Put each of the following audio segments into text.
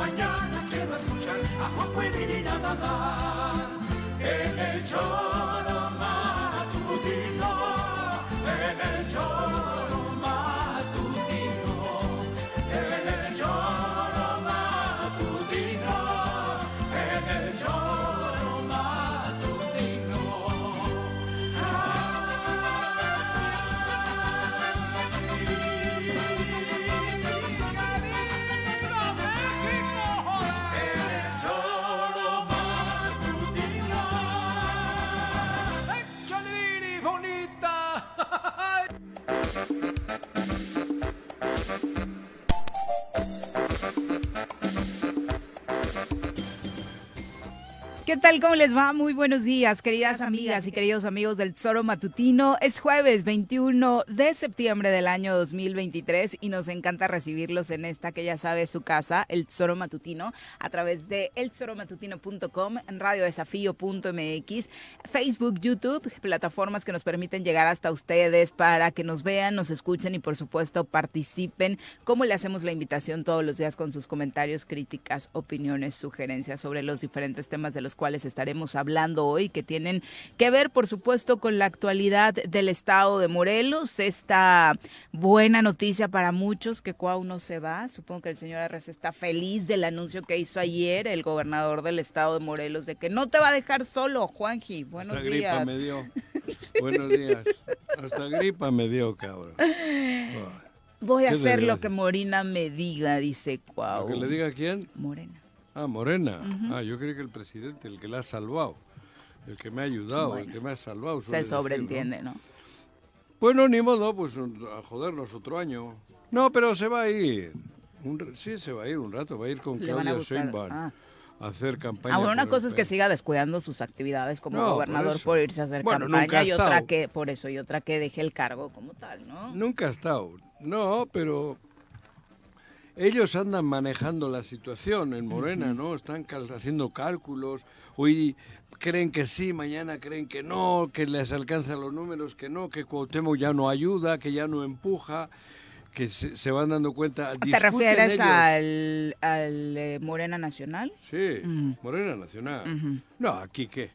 Mañana quiero escuchar a Juanjo y nada más. En el choro ¿Qué tal? ¿Cómo les va? Muy buenos días, queridas amigas y queridos amigos del Zoro Matutino. Es jueves 21 de septiembre del año 2023 y nos encanta recibirlos en esta que ya sabe su casa, el Zoro Matutino, a través de elzoromatutino.com, en radiodesafío.mx, Facebook, YouTube, plataformas que nos permiten llegar hasta ustedes para que nos vean, nos escuchen y por supuesto participen. Como le hacemos la invitación todos los días con sus comentarios, críticas, opiniones, sugerencias sobre los diferentes temas de los cuales estaremos hablando hoy, que tienen que ver, por supuesto, con la actualidad del estado de Morelos. Esta buena noticia para muchos que Cuau no se va. Supongo que el señor Arres está feliz del anuncio que hizo ayer el gobernador del estado de Morelos de que no te va a dejar solo, Juanji. Buenos Hasta días. gripa me dio. Buenos días. Hasta gripa me dio, cabrón. Voy a hacer lo que Morina me diga, dice Cuau. ¿Que le diga a quién? Morena. Ah, Morena. Ah, yo creí que el presidente, el que la ha salvado. El que me ha ayudado, el que me ha salvado. Se suele decir, ¿no? sobreentiende, ¿no? Bueno, ni modo, pues a jodernos otro año. No, pero se va a ir. Un sí, se va a ir un rato. Va a ir con Le Claudia Sheinbaum ah. a hacer campaña. Ah, bueno, una cosa es que siga descuidando sus actividades como No, gobernador por, irse a hacer Bueno, campaña y otra que, por eso, y otra que deje el cargo como tal, ¿no? Nunca ha estado. No, pero ellos andan manejando la situación en Morena, ¿no? Están cal- haciendo cálculos. Hoy creen que sí, mañana creen que no, que les alcanzan los números, que no, que Cuauhtémoc ya no ayuda, que ya no empuja, que se, se van dando cuenta. ¿Te refieres ellos. al, al eh, Morena Nacional? Sí, Mm. Morena Nacional. No, aquí qué.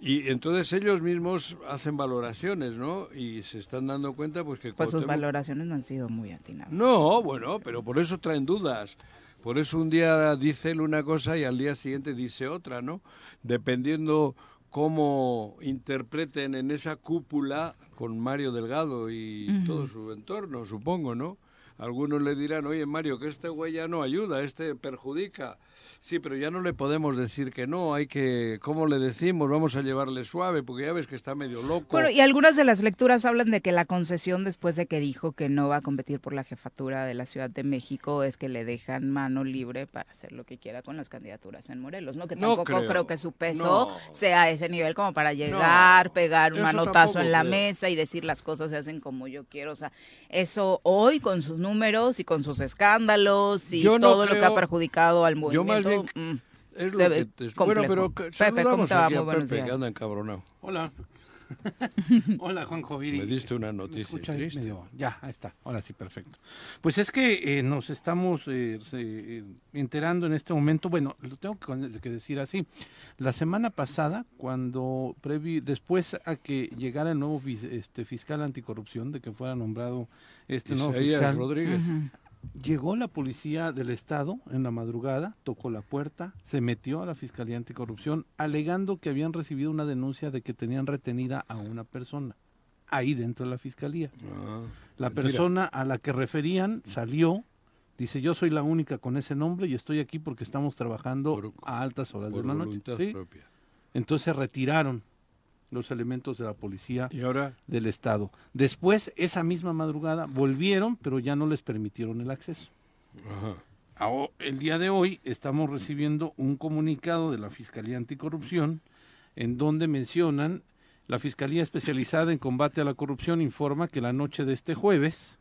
Y entonces ellos mismos hacen valoraciones, ¿no? Y se están dando cuenta pues que Pues sus valoraciones no han sido muy atinadas. No, bueno, pero por eso traen dudas. Por eso un día dice él una cosa y al día siguiente dice otra, ¿no? Dependiendo cómo interpreten en esa cúpula con Mario Delgado y todo su entorno, supongo, ¿no? Algunos le dirán, oye Mario, que este güey ya no ayuda, este perjudica. Sí, pero ya no le podemos decir que no, hay que, ¿cómo le decimos? Vamos a llevarle suave, porque ya ves que está medio loco. Bueno, y algunas de las lecturas hablan de que la concesión después de que dijo que no va a competir por la jefatura de la Ciudad de México es que le dejan mano libre para hacer lo que quiera con las candidaturas en Morelos, ¿no? Que No tampoco creo. creo. que su peso No. sea a ese nivel como para llegar, pegar un eso manotazo en la creo. mesa y decir las cosas se hacen como yo quiero. O sea, eso hoy con sus números y con sus escándalos y Yo todo lo que ha perjudicado al Yo más bien mm, es lo que te- bueno, pero que- Pepe, ¿cómo te va? Muy buenos Pepe, días. anda encabronado. Hola. Hola, Juanjo Viri. Me diste una ¿Me noticia escucha ahí triste. medio? Ya, ahí está. Ahora sí, perfecto. Pues es que eh, nos estamos eh, eh, enterando en este momento. Bueno, lo tengo que, que decir así. La semana pasada, cuando previ, después a que llegara el nuevo este, fiscal anticorrupción, de que fuera nombrado este nuevo Isaías fiscal, Rodríguez. Llegó la policía del estado en la madrugada, tocó la puerta, se metió a la Fiscalía Anticorrupción alegando que habían recibido una denuncia de que tenían retenida a una persona ahí dentro de la fiscalía. Ah, La mentira. persona a la que referían salió, dice yo soy la única con ese nombre y estoy aquí porque estamos trabajando Por- a altas horas por de la noche. Entonces se retiraron los elementos de la policía Y ahora, del estado. Después, esa misma madrugada, volvieron, pero ya no les permitieron el acceso. ajá. El día de hoy estamos recibiendo un comunicado de la Fiscalía Anticorrupción en donde mencionan la Fiscalía Especializada en Combate a la Corrupción informa que la noche de este jueves...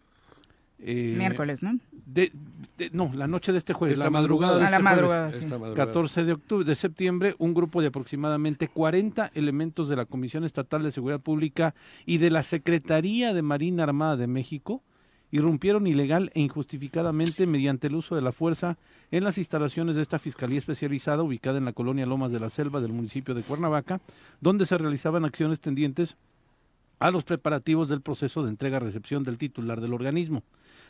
eh, Miércoles, ¿no? de- de- no, la noche de este jueves, Esta la madrugada de A la este jueves, madrugada, sí. Esta madrugada. 14 de octubre de septiembre, un grupo de aproximadamente 40 elementos de la Comisión Estatal de Seguridad Pública y de la Secretaría de Marina Armada de México irrumpieron ilegal e injustificadamente mediante el uso de la fuerza en las instalaciones de esta Fiscalía Especializada ubicada en la colonia Lomas de la Selva del municipio de Cuernavaca, donde se realizaban acciones tendientes a los preparativos del proceso de entrega-recepción del titular del organismo.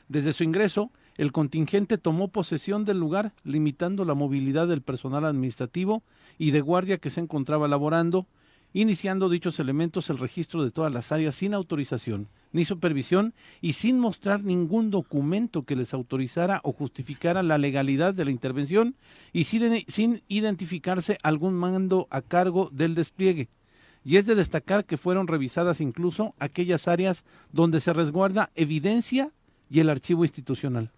Desde su ingreso, el contingente tomó posesión del lugar, limitando la movilidad del personal administrativo y de guardia que se encontraba laborando, iniciando dichos elementos el registro de todas las áreas sin autorización ni supervisión y sin mostrar ningún documento que les autorizara o justificara la legalidad de la intervención y sin, identificarse algún mando a cargo del despliegue. Y es de destacar que fueron revisadas incluso aquellas áreas donde se resguarda evidencia y el archivo institucional.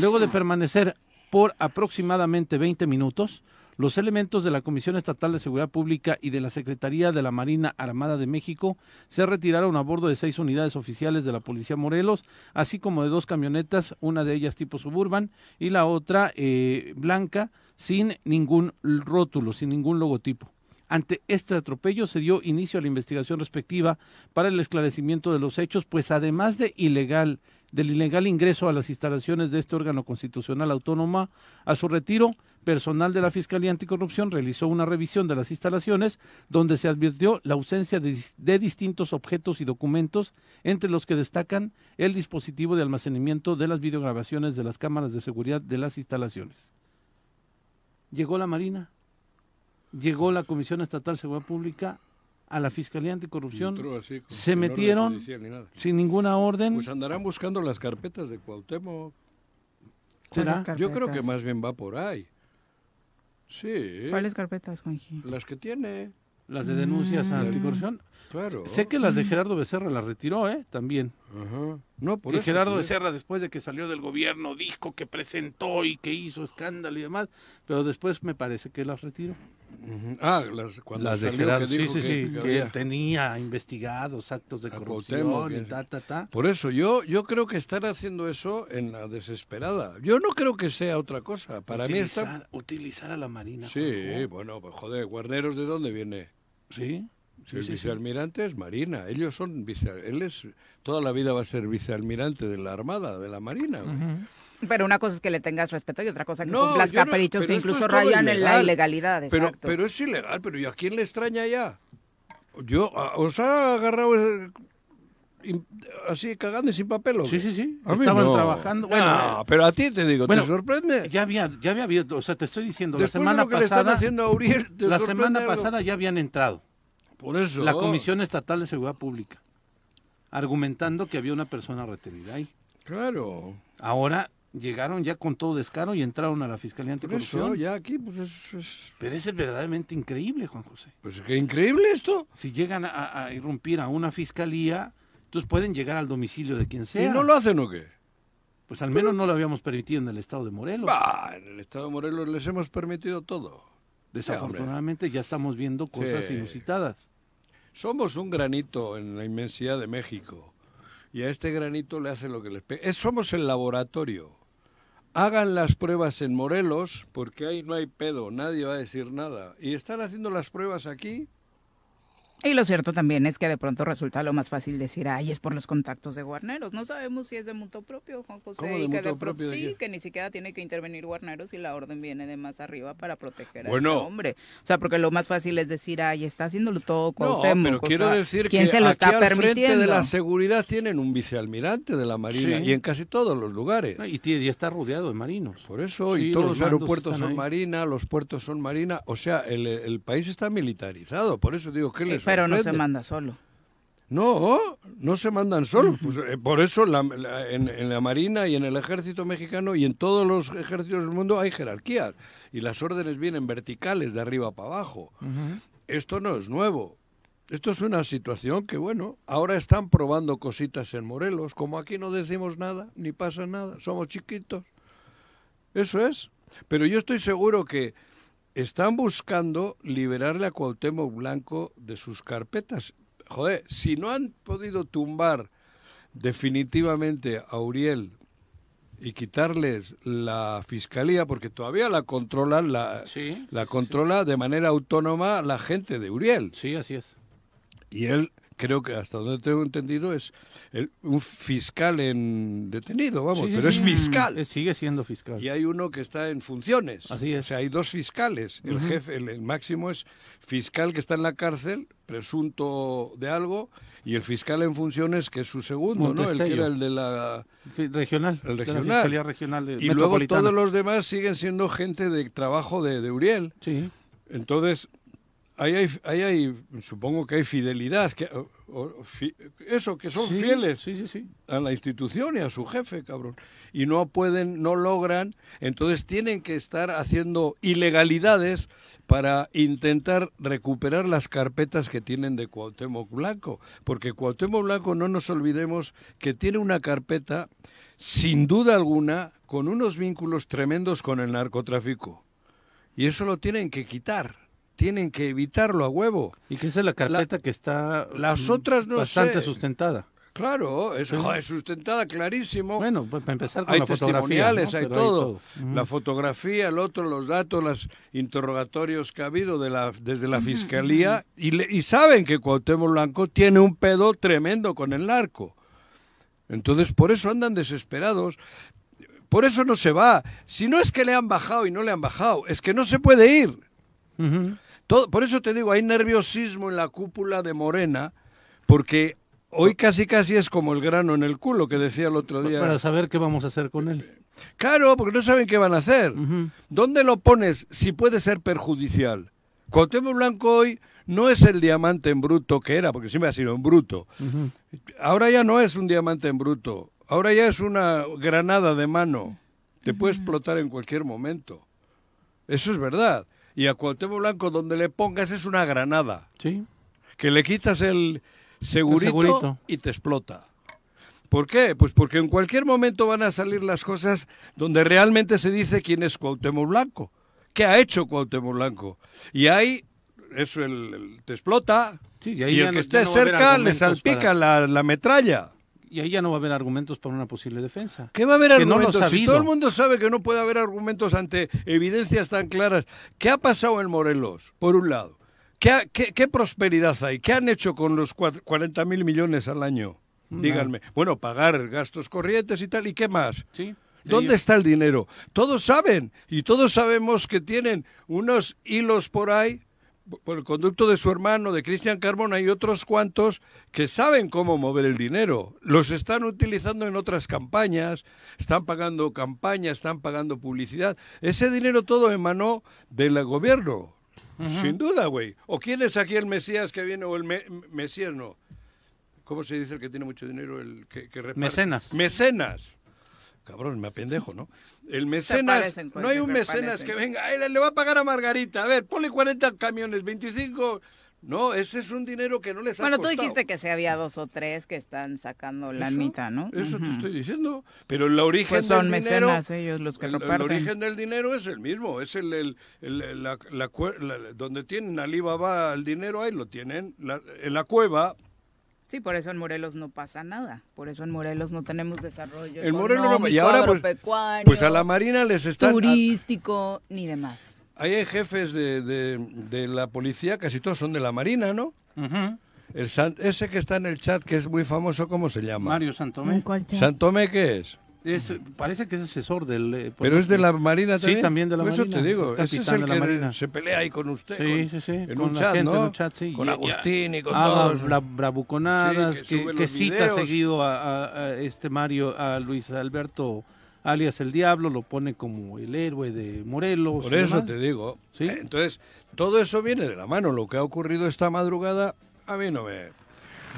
Luego de permanecer por aproximadamente 20 minutos, los elementos de la Comisión Estatal de Seguridad Pública y de la Secretaría de la Marina Armada de México se retiraron a bordo de seis unidades oficiales de la Policía Morelos, así como de dos camionetas, una de ellas tipo suburban y la otra eh, blanca, sin ningún rótulo, sin ningún logotipo. Ante este atropello se dio inicio a la investigación respectiva para el esclarecimiento de los hechos, pues además de ilegal, del ilegal ingreso a las instalaciones de este órgano constitucional autónoma, a su retiro, personal de la Fiscalía Anticorrupción realizó una revisión de las instalaciones donde se advirtió la ausencia de, de distintos objetos y documentos, entre los que destacan el dispositivo de almacenamiento de las videograbaciones de las cámaras de seguridad de las instalaciones. Llegó la Marina, llegó la Comisión Estatal de Seguridad Pública a la Fiscalía Anticorrupción Entró así, se metieron judicial ni nada. sin ninguna orden. Pues andarán buscando las carpetas de Cuauhtémoc. ¿Será? ¿Cuáles Yo creo que más bien va por ahí. Sí. ¿Cuáles carpetas, Juanji? Las que tiene, Las de denuncias a Mm. anticorrupción. claro. Sé que las de Gerardo Becerra las retiró, ¿eh? También. Ajá. No, por que eso. Gerardo por Becerra, después de que salió del gobierno, dijo que presentó y que hizo escándalo y demás, pero después me parece que las retiró. Ah, las, cuando las de Gerardo, que dijo sí, sí, que, sí, que que había- él tenía investigados actos de corrupción y ta, ta, ta. Por eso, yo, yo creo que están haciendo eso en la desesperada. Yo no creo que sea otra cosa. Para mí está... utilizar, utilizar a la Marina. Sí, Juanjo. bueno, pues joder, Guarneros, ¿de dónde viene? Sí, sí, el sí, sí. vicealmirante es Marina. Ellos son vice... Él es... Toda la vida va a ser vicealmirante de la Armada, de la Marina. Pero una cosa es que le tengas respeto y otra cosa que No, cumplas no- caprichos que incluso rayan en la ilegal. ilegalidad. Pero, exacto. pero es ilegal, pero ¿y a quién le extraña ya? Yo, a- ¿os ha agarrado eh, im- así cagando y sin papel? o Sí, sí, sí. A Estaban no. trabajando. Bueno, No, eh, pero a ti te digo, bueno, ¿te sorprende? ya había, ya había habido, o sea, te estoy diciendo, Después la semana de lo que le están pasada, haciendo a Uriel, ¿te la semana algo? pasada ya habían entrado. Por eso. la Comisión Estatal de Seguridad Pública, argumentando que había una persona retenida ahí. Claro. Ahora llegaron ya con todo descaro y entraron a la Fiscalía Por eso, Anticorrupción. ya aquí, pues es, es- Pero es verdaderamente increíble, Juan José. Pues qué increíble esto. Si llegan a, a irrumpir a una fiscalía, entonces pueden llegar al domicilio de quien sea. ¿Y no lo hacen o qué? Pues al menos no lo habíamos permitido en el estado de Morelos. Bah, en el Estado de Morelos les hemos permitido todo. Desafortunadamente ya estamos viendo cosas Sí. inusitadas. Somos un granito en la inmensidad de México. Y a este granito le hace lo que les pega. Somos el laboratorio. Hagan las pruebas en Morelos, porque ahí no hay pedo, nadie va a decir nada. Y están haciendo las pruebas aquí. Y lo cierto también es que de pronto resulta lo más fácil decir, ay, es por los contactos de guarneros. No sabemos si es de mutuo propio, Juan José. ¿Cómo de y que pro- propio de sí, que ni siquiera tiene que intervenir guarneros y la orden viene de más arriba para proteger a Bueno. este hombre. O sea, porque lo más fácil es decir, ay, está haciéndolo todo No, Cuauhtémoc. pero o quiero sea, decir ¿quién que se lo aquí está al frente permitiendo? de la seguridad tienen un vicealmirante de la Marina Sí. y en casi todos los lugares. No, Y, y está rodeado de marinos. Por eso, Sí, y todos los aeropuertos son ahí. marina, los puertos son marina, o sea, el, el país está militarizado, por eso digo que Eh, les pero no se manda solo. No, no se mandan solos. Pues, eh, por eso la- la- en, en la Marina y en el ejército mexicano y en todos los ejércitos del mundo hay jerarquías y las órdenes vienen verticales de arriba para abajo. Esto no es nuevo. Esto es una situación que, bueno, ahora están probando cositas en Morelos. Como aquí no decimos nada, ni pasa nada, somos chiquitos. Eso es. Pero yo estoy seguro que están buscando liberarle a Cuauhtémoc Blanco de sus carpetas. Joder, si no han podido tumbar definitivamente a Uriel y quitarles la fiscalía, porque todavía la controlan, la, Sí, la controla de manera autónoma la gente de Uriel. Sí, así es. Y él, creo que hasta donde tengo entendido, es el- un fiscal en detenido, vamos, Sí, pero sí. es fiscal. Sigue siendo fiscal. Y hay uno que está en funciones. Así es. O sea, hay dos fiscales. El jefe, el, el máximo es fiscal que está en la cárcel, presunto de algo, y el fiscal en funciones que es su segundo, ¿no? El que era el de la... Regional. El de la regional. Fiscalía Regional de Y luego todos los demás siguen siendo gente de trabajo de, de Uriel. Sí. Entonces, ahí hay, ahí hay, supongo que hay fidelidad, que, o- o fi- eso, que son Sí, fieles Sí, sí, sí. a la institución y a su jefe, cabrón. Y no pueden, no logran, entonces tienen que estar haciendo ilegalidades para intentar recuperar las carpetas que tienen de Cuauhtémoc Blanco. Porque Cuauhtémoc Blanco, no nos olvidemos que tiene una carpeta, sin duda alguna, con unos vínculos tremendos con el narcotráfico. Y eso lo tienen que quitar. Tienen que evitarlo a huevo. Y que esa es la carpeta que está las mm, otras no bastante sé. sustentada. Claro, es joder, sustentada clarísimo. Bueno, pues para empezar con hay la testimoniales, ¿no? hay todo. Ujú. La fotografía, el otro, los datos, los interrogatorios que ha habido de la, desde la fiscalía y, le- y saben que Cuauhtémoc Blanco tiene un pedo tremendo con el narco. Entonces, por eso andan desesperados. Por eso no se va. Si no es que le han bajado y no le han bajado, es que no se puede ir. Todo, por eso te digo, hay nerviosismo en la cúpula de Morena, porque hoy casi casi es como el grano en el culo que decía el otro día. Para saber qué vamos a hacer con él. Claro, porque no saben qué van a hacer. ¿Dónde lo pones si puede ser perjudicial? Cuauhtémoc Blanco hoy no es el diamante en bruto que era, porque siempre ha sido en bruto. Ahora ya no es un diamante en bruto. Ahora ya es una granada de mano. Te puede explotar en cualquier momento. Eso es verdad. Y a Cuauhtémoc Blanco donde le pongas es una granada. Sí. Que le quitas el segurito, segurito. y te explota. ¿Por qué? Pues porque en cualquier momento van a salir las cosas donde realmente se dice quién es Cuauhtémoc Blanco. ¿Qué ha hecho Cuauhtémoc Blanco? Y ahí, eso el, el- te explota. Sí, y y, ahí ya el que esté no cerca le salpica para- la, la metralla. Y ahí ya no va a haber argumentos para una posible defensa. ¿Qué va a haber Que argumentos? si todo el mundo sabe que no puede haber argumentos ante evidencias tan claras. ¿Qué ha pasado en Morelos, por un lado? ¿Qué, ha- qué- qué prosperidad hay? ¿Qué han hecho con los cua- 40 mil millones al año? Díganme. Bueno, pagar gastos corrientes y tal. ¿Y qué más? Sí. ¿Dónde está el dinero? Todos saben y todos sabemos que tienen unos hilos por ahí, por el conducto de su hermano, de Cristian Carbona y otros cuantos que saben cómo mover el dinero. Los están utilizando en otras campañas, están pagando campañas, están pagando publicidad. Ese dinero todo emanó del gobierno. Sin duda, güey. ¿O quién es aquí el Mesías que viene o el me- Mesías no? ¿Cómo se dice el que tiene mucho dinero? El que, que? Mecenas. Mecenas. Cabrón, me apendejo, ¿no? El mecenas, parecen, no hay se un mecenas parecen. que venga, "Ay, le va a pagar a Margarita, a ver, ponle 40 camiones, 25. No, ese es un dinero que no les ha Bueno, tú dijiste que sí había dos o tres que están sacando la mitad, ¿no? Eso te estoy diciendo. Pero el origen Pues son del dinero... mecenas ellos los que el, el reparten. origen del dinero es el mismo, es el, el- el- la, la la- donde tienen Alibaba el dinero, ahí lo tienen, en la cueva. Sí, por eso en Morelos no pasa nada. Por eso en Morelos no tenemos desarrollo En Morelos no- y ahora pues, agropecuario, pues a la Marina les están... turístico, ni demás. Ahí hay jefes de, de- de la policía, casi todos son de la Marina, ¿no? Ujú. El San- ese que está en el chat, que es muy famoso, ¿cómo se llama? Mario Santomé. ¿Cuál chat? ¿Santomé qué es? Es- parece que es asesor del... eh, Pero es de la Marina Sí, también. también de la Por Eso Marina, te digo, es ese es el de la que Marina. se pelea ahí con usted. Sí, con- sí, sí. En con un la chat, gente ¿no? en un chat, sí. Con Agustín y con haga todos. bra- bravuconadas, Sí, que cita seguido a, a- a este Mario, a Luis Alberto alias el Diablo, lo pone como el héroe de Morelos. Por eso demás. te digo. Sí. Entonces, todo eso viene de la mano. Lo que ha ocurrido esta madrugada, a mí no me...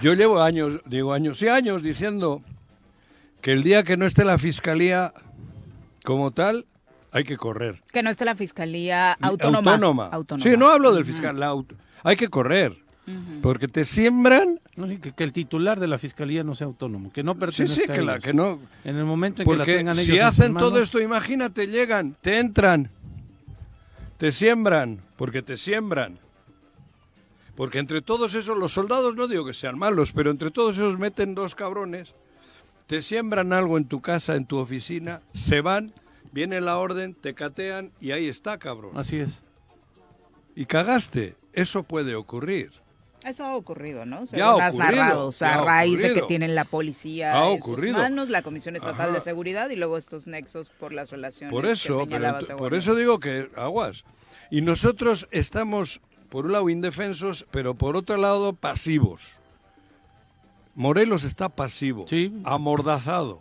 Yo llevo años, digo años y años diciendo que el día que no esté la fiscalía como tal, hay que correr. Que no esté la fiscalía autónoma. Autónoma. Autónoma. Sí, no hablo del fiscal. la auto- Hay que correr. Porque te siembran... No, sí, que, que el titular de la fiscalía no sea autónomo, que no Sí, pertenezca sí, a que, la, que no... En el momento en que la tengan ellos si hacen todo esto, imagínate, llegan, te entran, te siembran, porque te siembran. Porque entre todos esos, los soldados no digo que sean malos, pero entre todos esos meten dos cabrones, te siembran algo en tu casa, en tu oficina, se van, viene la orden, te catean y ahí está, cabrón. Así es. Y cagaste. Eso puede ocurrir. Eso ha ocurrido, ¿no? Ya Según ha has ocurrido, narrado, o sea, ya a ha raíz de que tienen la policía Ha en sus manos, la Comisión Estatal de. Seguridad y luego estos nexos por las relaciones Por que eso, pero por eso digo que aguas. Y nosotros estamos, por un lado, indefensos, pero por otro lado, pasivos. Morelos está pasivo, Sí. amordazado.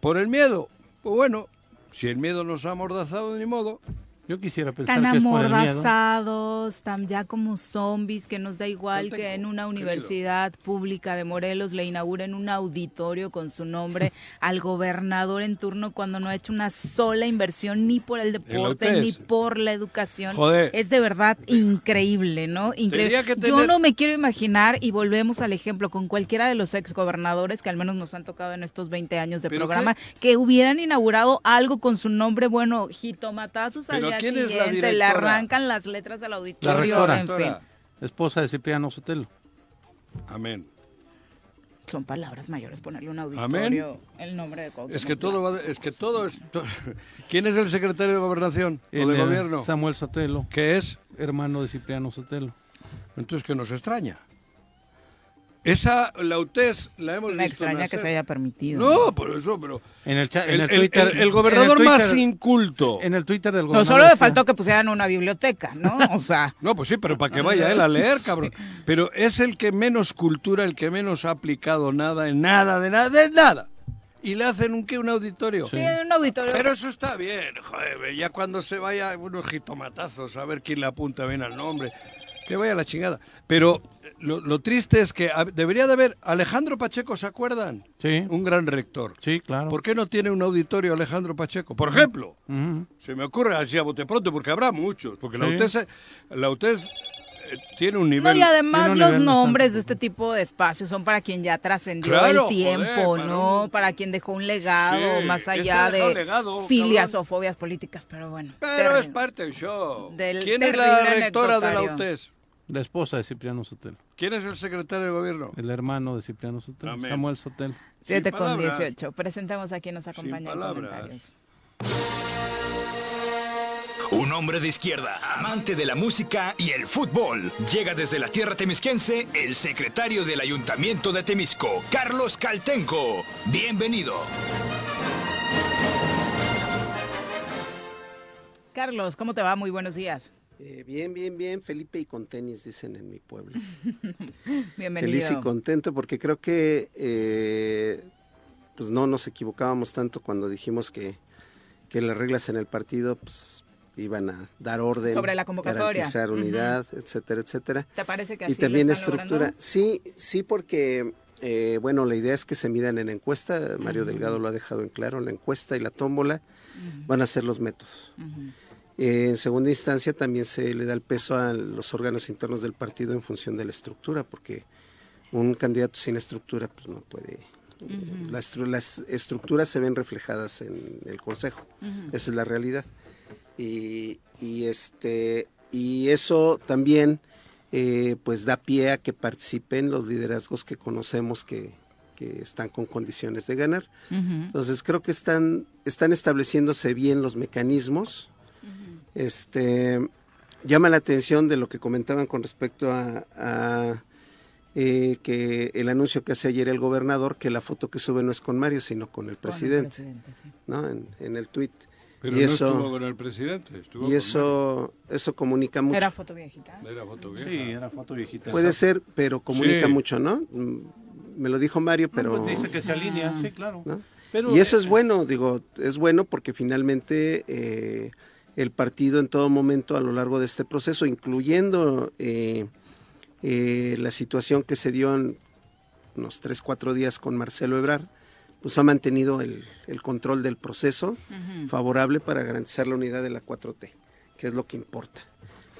Por el miedo, pues bueno, si el miedo nos ha amordazado, ni modo. Yo quisiera pensar Tan que es por el miedo. amordazados, tan ya como zombies, que nos da igual que en una querido. universidad pública de Morelos le inauguren un auditorio con su nombre al gobernador en turno cuando no ha hecho una sola inversión ni por el deporte ni por la educación. Joder. Es de verdad increíble, ¿no? Increíble. Yo no me quiero imaginar, y volvemos al ejemplo, con cualquiera de los exgobernadores que al menos nos han tocado en estos 20 años de ¿Pero programa, que hubieran inaugurado algo con su nombre, bueno, jitomatazos al ¿Pero día quién es la siguiente, le directora? arrancan las letras al La auditorio, rectora. en fin. Esposa de Cipriano Sotelo. Amén. Son palabras mayores ponerle un Amén. auditorio el nombre de Cuauhtémoc Es que todo va, de- es que todo es. to- ¿Quién es el secretario de gobernación o El, de gobierno? Samuel Sotelo, ¿Qué es? hermano de Cipriano Sotelo. Entonces, ¿qué nos extraña? Esa, la UTES, la hemos Me visto extraña que se haya permitido. No, por eso, pero... En el, en El, Twitter, el- el gobernador más inculto. En el Twitter del No, gobernador. solo le faltó que pusieran una biblioteca, ¿no? O sea, No, pues sí, pero para que vaya él a leer, cabrón. Pero es el que menos cultura, el que menos ha aplicado nada, en nada, de nada, de nada. Y le hacen un qué, un auditorio. sí, un auditorio. Pero eso está bien, joder, ya cuando se vaya unos jitomatazos a ver quién le apunta bien al nombre, que vaya a la chingada. Pero lo, lo triste es que debería de haber, Alejandro Pacheco, ¿se acuerdan? Sí, Un gran rector. sí, claro. ¿Por qué no tiene un auditorio Alejandro Pacheco? Por ejemplo, se me ocurre así a bote pronto, porque habrá muchos, porque la. UTES, la UTES eh, tiene un No, nivel... y además los nombres bastante de este tipo de espacios son para quien ya trascendió Claro, el tiempo, joder, ¿no? para quien dejó un legado, Sí, más allá de legado, filias cabrón. o fobias políticas, pero bueno. Pero es parte del show. Del ¿Quién es la rectora de la. UTES? La esposa de Cipriano Sotelo. ¿Quién es el secretario de gobierno? El hermano de Cipriano Sotelo. Amén. Samuel Sotelo. 7 Sin con palabras. 18. Presentamos a quien nos acompaña en palabras. comentarios. Un hombre de izquierda, amante de la música y el fútbol. Llega desde la tierra temisquense el secretario del Ayuntamiento de Temisco, Carlos Caltenco. Bienvenido. Carlos, ¿cómo te va? Muy buenos días. Eh, bien, bien, bien, Felipe y con tenis, dicen en mi pueblo. Bienvenido. Feliz y contento porque creo que eh, pues no nos equivocábamos tanto cuando dijimos que, que las reglas en el partido pues, iban a dar orden, Sobre la convocatoria. garantizar unidad, etcétera, etcétera. ¿Te parece que así Y también lo están estructura. logrando? Sí, sí, porque eh, bueno, la idea es que se midan en encuesta. Mario Delgado lo ha dejado en claro. La encuesta y la tómbola van a ser los métodos. Eh, en segunda instancia también se le da el peso a los órganos internos del partido en función de la estructura, porque un candidato sin estructura pues no puede. eh, la estru- las estructuras se ven reflejadas en el consejo, esa es la realidad. Y, y este y eso también eh, pues da pie a que participen los liderazgos que conocemos que, que están con condiciones de ganar. Entonces creo que están, están estableciéndose bien los mecanismos. Este llama la atención de lo que comentaban con respecto a, a eh, que el anuncio que hace ayer el gobernador, que la foto que sube no es con Mario, sino con el Con el presidente, presidente, sí. ¿no? En, en el tuit. Pero y no eso, estuvo con el presidente, estuvo y con eso, eso comunica mucho. Era foto viejita. Era foto vieja. Sí, era foto viejita. Puede exacto. ser, pero comunica Sí. mucho, ¿no? Me lo dijo Mario, No, pero... pues dice que se alinea, sí, claro. ¿no? Pero, y eso es eh, bueno, digo, es bueno porque finalmente eh, el partido en todo momento a lo largo de este proceso, incluyendo eh, eh, la situación que se dio en unos tres, cuatro días con Marcelo Ebrard, pues ha mantenido el, el control del proceso favorable para garantizar la unidad de la 4T, que es lo que importa.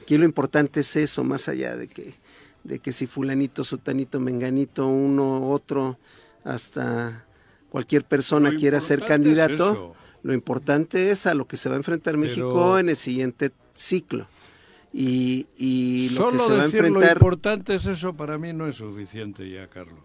Aquí lo importante es eso, más allá de que, de que si fulanito, sutanito, menganito, uno, otro, hasta cualquier persona Lo quiera ser es candidato, eso. Lo importante es a lo que se va a enfrentar México en el siguiente ciclo. Y, y lo que Solo se va a decir lo enfrentar, importante es eso, para mí no es suficiente ya, Carlos.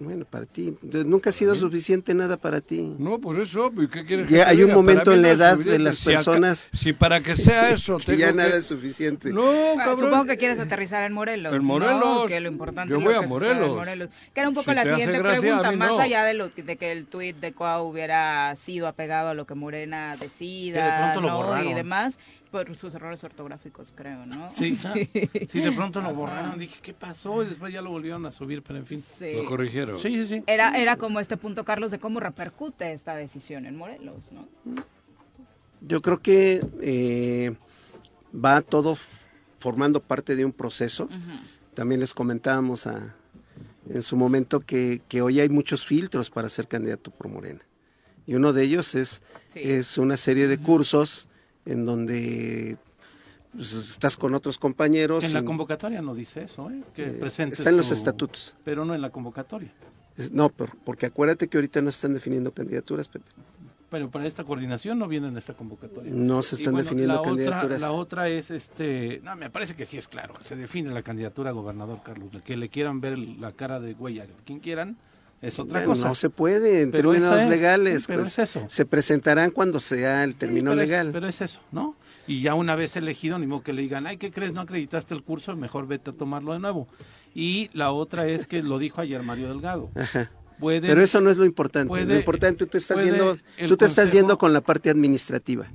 Bueno, para ti, nunca ha sido suficiente nada para ti. No, por eso, ¿y ¿qué quieres Ya que hay un momento en la no edad de las Si acá- personas Si, para que sea eso que tengo ya que- nada es suficiente. No, Ah, cabrón. Supongo que quieres aterrizar en Morelos. En ¿no? Morelos. Que lo importante Yo es voy lo a que en Morelos. Que era un poco Si la siguiente pregunta, más no. allá de lo que- de que el tuit de Cuau hubiera sido apegado a lo que Morena decida Que de pronto lo ¿no? borraron. y demás, por sus errores ortográficos, creo, ¿no? Sí, sí, de pronto lo borraron. Dije, ¿qué pasó? Y después ya lo volvieron a subir, pero en fin. Sí. Lo corrigieron. Sí, sí, sí. Era, era como este punto, Carlos, de cómo repercute esta decisión en Morelos, ¿no? Yo creo que eh, va todo formando parte de un proceso. También les comentábamos a- en su momento que, que hoy hay muchos filtros para ser candidato por Morena. Y uno de ellos es, Sí. es una serie de cursos en donde pues, estás con otros compañeros. En la convocatoria no dice eso, ¿eh? Que Eh, está en los tu- estatutos. Pero no en la convocatoria. No, por- porque acuérdate que ahorita no están definiendo candidaturas, Pepe. Pero para esta coordinación no viene en esta convocatoria. No se están bueno, definiendo la candidaturas. Otra, la otra es, este, no, me parece que sí es claro. Se define la candidatura a gobernador, Carlos. Que le quieran ver la cara de güey a quien quieran, es otra Bueno, cosa. No se puede en Pero términos es, legales. pero pues, es eso. Se presentarán cuando sea el Sí, término es- legal. pero es eso, ¿no? Y ya una vez elegido, ni modo que le digan, ay, ¿qué crees? No acreditaste el curso, mejor vete a tomarlo de nuevo. Y la otra es que lo dijo ayer Mario Delgado. Ajá. Pueden- Pero eso no es lo importante. lo puede- importante, tú te estás puede yendo, tú te estás yendo con la parte administrativa.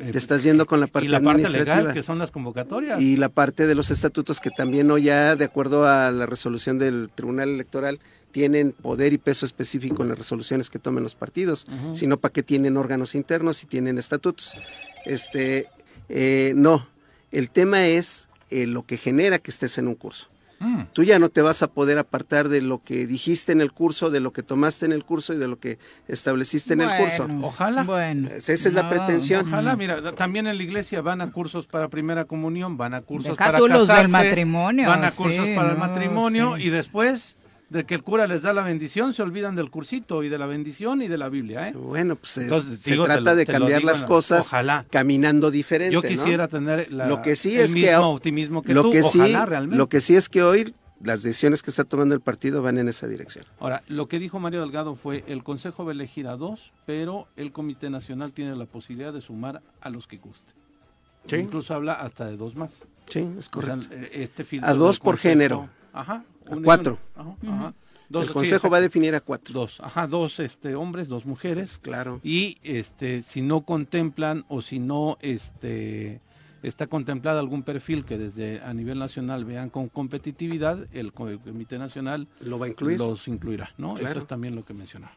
eh, Te estás yendo con la parte y la parte administrativa. legal, que son las convocatorias. y la parte de los estatutos que también hoy ya, de acuerdo a la resolución del Tribunal Electoral, tienen poder y peso específico en las resoluciones que tomen los partidos, sino para qué tienen órganos internos y tienen estatutos. Este, eh, no, el tema es eh, lo que genera que estés en un curso. Mm. Tú ya no te vas a poder apartar de lo que dijiste en el curso, de lo que tomaste en el curso y de lo que estableciste en el curso. Ojalá. Bueno. Esa es la pretensión. Ojalá, mira, también en la iglesia van a cursos para primera comunión, van a cursos Deja para los del casarse, matrimonio, van a cursos sí, para el matrimonio sí. y después de que el cura les da la bendición se olvidan del cursito y de la bendición y de la Biblia, ¿eh? Bueno, pues se- Entonces, se digo, trata lo- de cambiar digo las cosas ojalá. caminando diferente. Yo ¿no? quisiera tener la- lo que sí el es mismo que optimismo que lo tú, que sí, ojalá realmente. Lo que sí es que hoy las decisiones que está tomando el partido van en esa dirección. Ahora, lo que dijo Mario Delgado fue, el Consejo va a elegir a dos, pero el Comité Nacional tiene la posibilidad de sumar a los que guste. Sí. Incluso habla hasta de dos más. Sí, es O sea, correcto. eh, este A dos por género. Ajá. A cuatro. uno. Ajá, ajá. Dos, el sí, consejo va a definir a cuatro. Dos, ajá, dos este, hombres, dos mujeres. Claro. Y este, si no contemplan o si no este, está contemplado algún perfil que desde a nivel nacional vean con competitividad, el, el Comité Nacional Lo va a incluir. los incluirá, ¿no? Eso es también lo que mencionaba.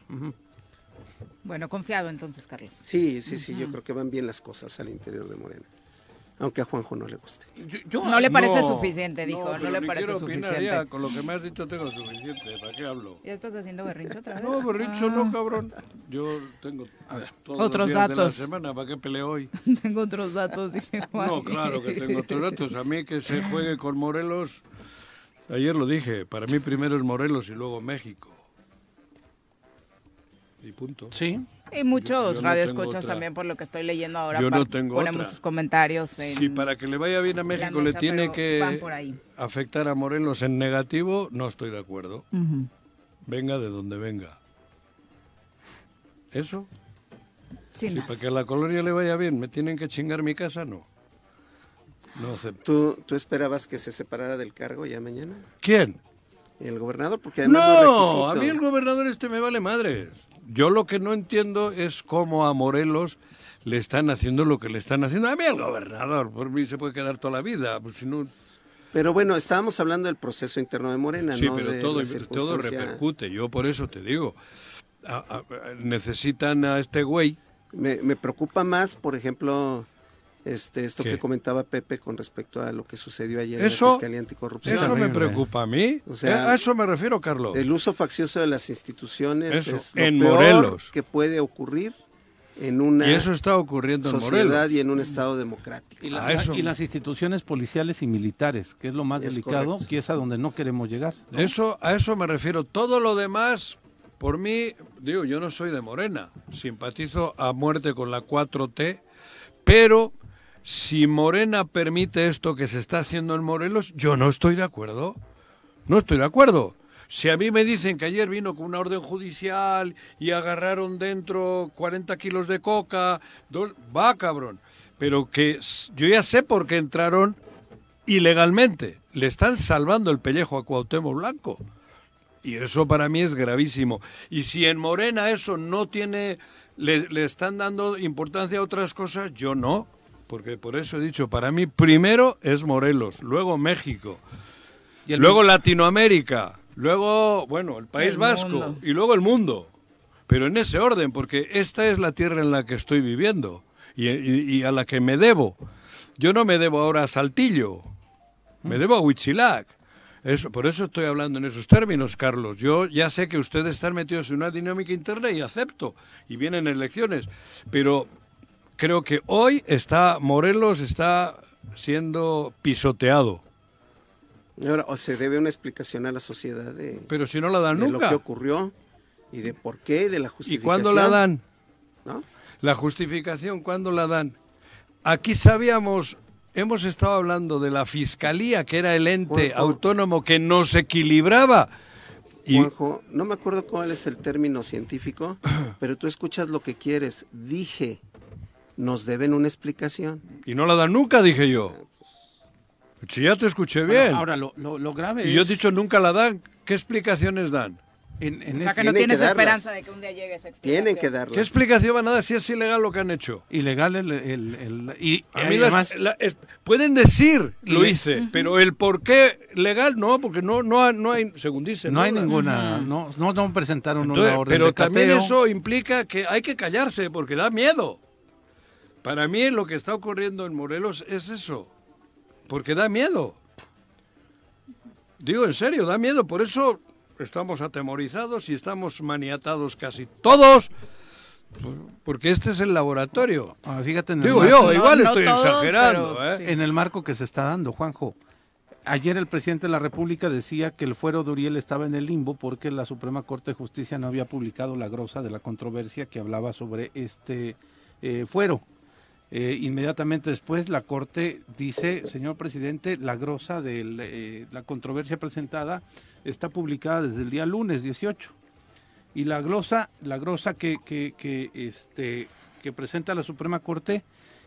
Bueno, confiado entonces, Carlos. Sí, sí, sí, yo creo que van bien las cosas al interior de Morena. Aunque a Juanjo no le guste. Yo- yo- No le parece No, suficiente, dijo. No, le parece quiero opinar suficiente. ya, con lo que me has dicho tengo suficiente. ¿Para qué hablo? ¿Ya estás haciendo berrinche otra vez? No, berrincho Ah, no, cabrón. Yo tengo a ver, todos Otros los días de la datos. semana. ¿Para qué peleo hoy? Tengo otros datos, dice Juan. No, claro que tengo otros datos. A mí que se juegue con Morelos, ayer lo dije, para mí primero es Morelos y luego México. Y punto. Sí, Y muchos Yo no radioescuchas también, por lo que estoy leyendo ahora. Yo no tengo Ponemos otra. sus comentarios en... Si para que le vaya bien a México le tiene que afectar a Morelos en negativo, no estoy de acuerdo. Venga de donde venga. ¿Eso? Sin Si más. para que a la colonia le vaya bien, ¿me tienen que chingar mi casa? No. No acepto. ¿Tú, ¿Tú esperabas que se separara del cargo ya mañana? ¿Quién? el gobernador, porque además no, No, a mí el gobernador este me vale madre. Yo lo que no entiendo es cómo a Morelos le están haciendo lo que le están haciendo. A mí el gobernador, por mí se puede quedar toda la vida. Pues si no, Pero bueno, estábamos hablando del proceso interno de Morena, sí, no pero de todo, repercute. Yo por eso te digo. A- a- necesitan a este güey. Me, me preocupa más, por ejemplo, este, esto ¿Qué? que comentaba Pepe con respecto a lo que sucedió ayer en Eso- la Fiscalía Anticorrupción. Eso me preocupa a mí. O sea, a eso me refiero, Carlos. El uso faccioso de las instituciones Eso, es lo en peor Morelos. que puede ocurrir en una Y eso está ocurriendo en sociedad Morelos. y en un estado democrático. Y, la- A eso. y las instituciones policiales y militares, que es lo más Es delicado, correcto. que es a donde no queremos llegar. ¿no? Eso, a eso me refiero. Todo lo demás, por mí, digo, yo no soy de Morena. Simpatizo a muerte con la 4T, pero si Morena permite esto que se está haciendo en Morelos, yo no estoy de acuerdo. No estoy de acuerdo. Si a mí me dicen que ayer vino con una orden judicial y agarraron dentro 40 kilos de coca, va cabrón. Pero que yo ya sé por qué entraron ilegalmente. Le están salvando el pellejo a Cuauhtémoc Blanco. Y eso para mí es gravísimo. Y si en Morena eso no tiene, le están dando importancia a otras cosas, yo no. Porque por eso he dicho, para mí primero es Morelos, luego México, Y luego Latinoamérica, luego, bueno, el País El Vasco mundo. y luego el mundo. Pero en ese orden, porque esta es la tierra en la que estoy viviendo y, y- y a la que me debo. Yo no me debo ahora a Saltillo, me debo a Huitzilac. Eso, por eso estoy hablando en esos términos, Carlos. Yo ya sé que ustedes están metidos en una dinámica interna y acepto, y vienen elecciones, pero creo que hoy está Morelos está siendo pisoteado, Y Ahora, o se debe una explicación a la sociedad de, pero si no la dan de lo nunca. que ocurrió y de por qué y de la ¿Y justificación. cuándo la dan? ¿no? La justificación, ¿cuándo la dan? Aquí sabíamos, hemos estado hablando de la fiscalía, que era el ente Juanjo. autónomo que nos equilibraba. Y Juanjo, no me acuerdo cuál es el término científico, pero tú escuchas lo que quieres. Dije, nos deben una explicación. Y no la dan nunca, dije yo. Si ya te escuché Bueno, bien. ahora, lo, lo- lo grave y yo he es- dicho nunca la dan. ¿Qué explicaciones dan? en, en O sea que no Tienen tienes que esperanza de que un día llegue esa explicación. Tienen que ¿Qué darla. explicación van a dar si es ilegal lo que han hecho? ilegal el, el- el- y A mí las- además la- es- pueden decir lo hice, pero el por qué legal no, porque no, no, no hay, según dicen. no hay La- ninguna, no, no, no presentaron Entonces, una orden pero de también eso implica que hay que callarse porque da miedo. Para mí lo que está ocurriendo en Morelos es eso, porque da miedo. Digo en serio, da miedo, por eso estamos atemorizados y estamos maniatados casi todos, por- porque este es el laboratorio. Ah, fíjate en el Digo marco- yo, No, igual no estoy todos, exagerando, pero ¿eh? sí. en el marco que se está dando, Juanjo. Ayer el presidente de la República decía que el fuero de Uriel estaba en el limbo porque la Suprema Corte de Justicia no había publicado la grosa de la controversia que hablaba sobre este eh, fuero. Eh, inmediatamente después la Corte dice, señor presidente, la grosa de la controversia presentada está publicada desde el día lunes 18. Y la glosa, la grosa que, que, que, este, que presenta la Suprema Corte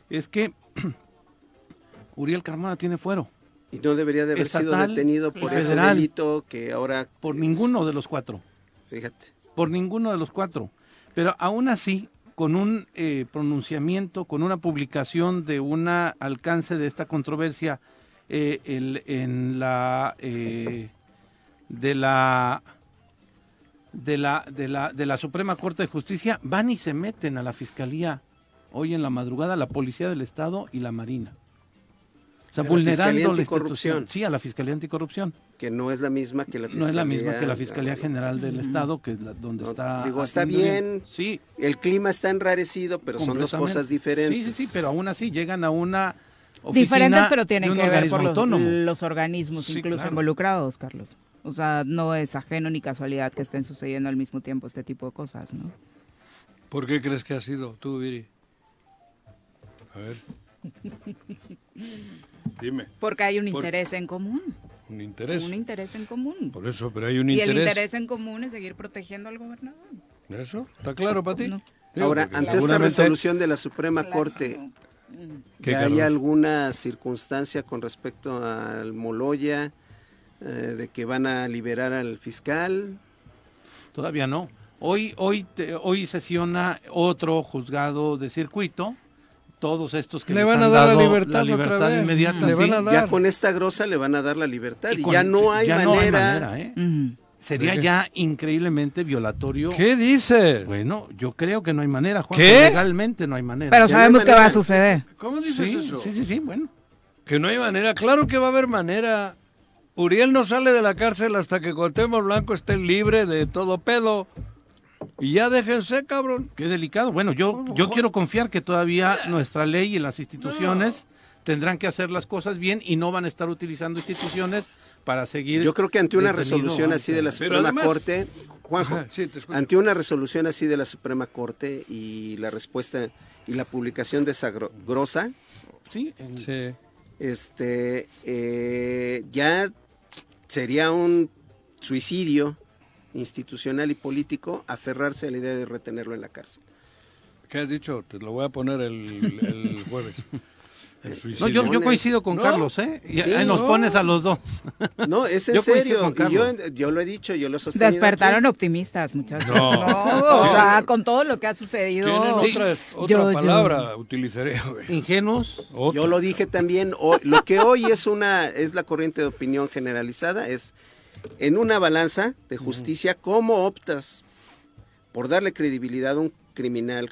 es que Uriel Carmona tiene fuero. Y no debería de haber sido detenido por ese federal. delito que ahora... Por es- ninguno de los cuatro. Fíjate. Por ninguno de los cuatro. Pero aún así, con un eh, pronunciamiento, con una publicación de un alcance de esta controversia eh, en la eh, de la de la de la de la Suprema Corte de Justicia van y se meten a la fiscalía hoy en la madrugada la policía del estado y la marina. O sea, A la vulnerando la institución. Sí, a la Fiscalía Anticorrupción. Que no es la misma que la No Fiscalía... es la misma que la Fiscalía General del Estado, que es la- donde No, está. digo, está bien. Sí, El clima está enrarecido, pero son dos cosas diferentes. Sí, sí, sí, pero aún así llegan a una oficina Diferentes, pero tienen que ver por los, autónomo. los organismos Sí, incluso claro. involucrados, Carlos. O sea, no es ajeno ni casualidad que estén sucediendo al mismo tiempo este tipo de cosas, ¿no? ¿Por qué crees que ha sido tú, Viri? A ver. Dime, Porque hay un Por- interés en común. un interés. Un interés en común. Por eso, pero hay un Y interés. el interés en común es seguir protegiendo al gobernador. ¿Eso? ¿Está claro para ti? No. Digo, Ahora, ante seguramente- resolución de la Suprema Claro. Corte, ¿Qué, ¿ya ¿hay alguna circunstancia con respecto al Moloya eh, de que van a liberar al fiscal. Todavía no. Hoy, hoy, te- hoy sesiona otro juzgado de circuito. Todos estos que Le les van a han dar la dado libertad otra libertad vez. inmediata. Le van sí. a dar. Ya con esta grosa le van a dar la libertad y, con- ya no hay ya manera. ¿eh? Ujú. Sería ya increíblemente violatorio. ¿Qué dice? Bueno, yo creo que no hay manera, Juan. ¿Qué? Legalmente no hay manera. Pero Ya no hay sabemos que va a manera. suceder. ¿Cómo dices sí, eso? sí, sí, sí, bueno. Que no hay manera. Claro que va a haber manera. Uriel no sale de la cárcel hasta que Cuauhtémoc Blanco esté libre de todo pedo. Y ya déjense, cabrón. Qué delicado. Bueno, yo, yo quiero confiar que todavía nuestra ley y las instituciones tendrán que hacer las cosas bien y no van a estar utilizando instituciones para seguir. Yo creo que ante una detenido resolución así de la Suprema además- Corte, Juanjo, Ajá, sí, ante una resolución así de la Suprema Corte y la respuesta y la publicación de esa gro- grosa, Sí, en- Sí. este, eh, ya sería un suicidio institucional y político aferrarse a la idea de retenerlo en la cárcel. ¿Qué has dicho? Te lo voy a poner el, el jueves. El No, suicidio. yo, yo coincido con No. Carlos, ¿eh? Y Sí, ahí nos no. pones a los dos. No, es en Yo coincido serio. con Y yo, Carlos. yo lo he dicho, yo lo he sostenido. Despertaron aquí. optimistas, muchachos. No. No, o sea, con todo lo que ha sucedido. Tienen otra, otra Yo- yo- palabra, utilizaré. Ingenuos. Otra. Yo lo dije también, hoy- lo que hoy es una es la corriente de opinión generalizada es en una balanza de justicia cómo optas por darle credibilidad a un criminal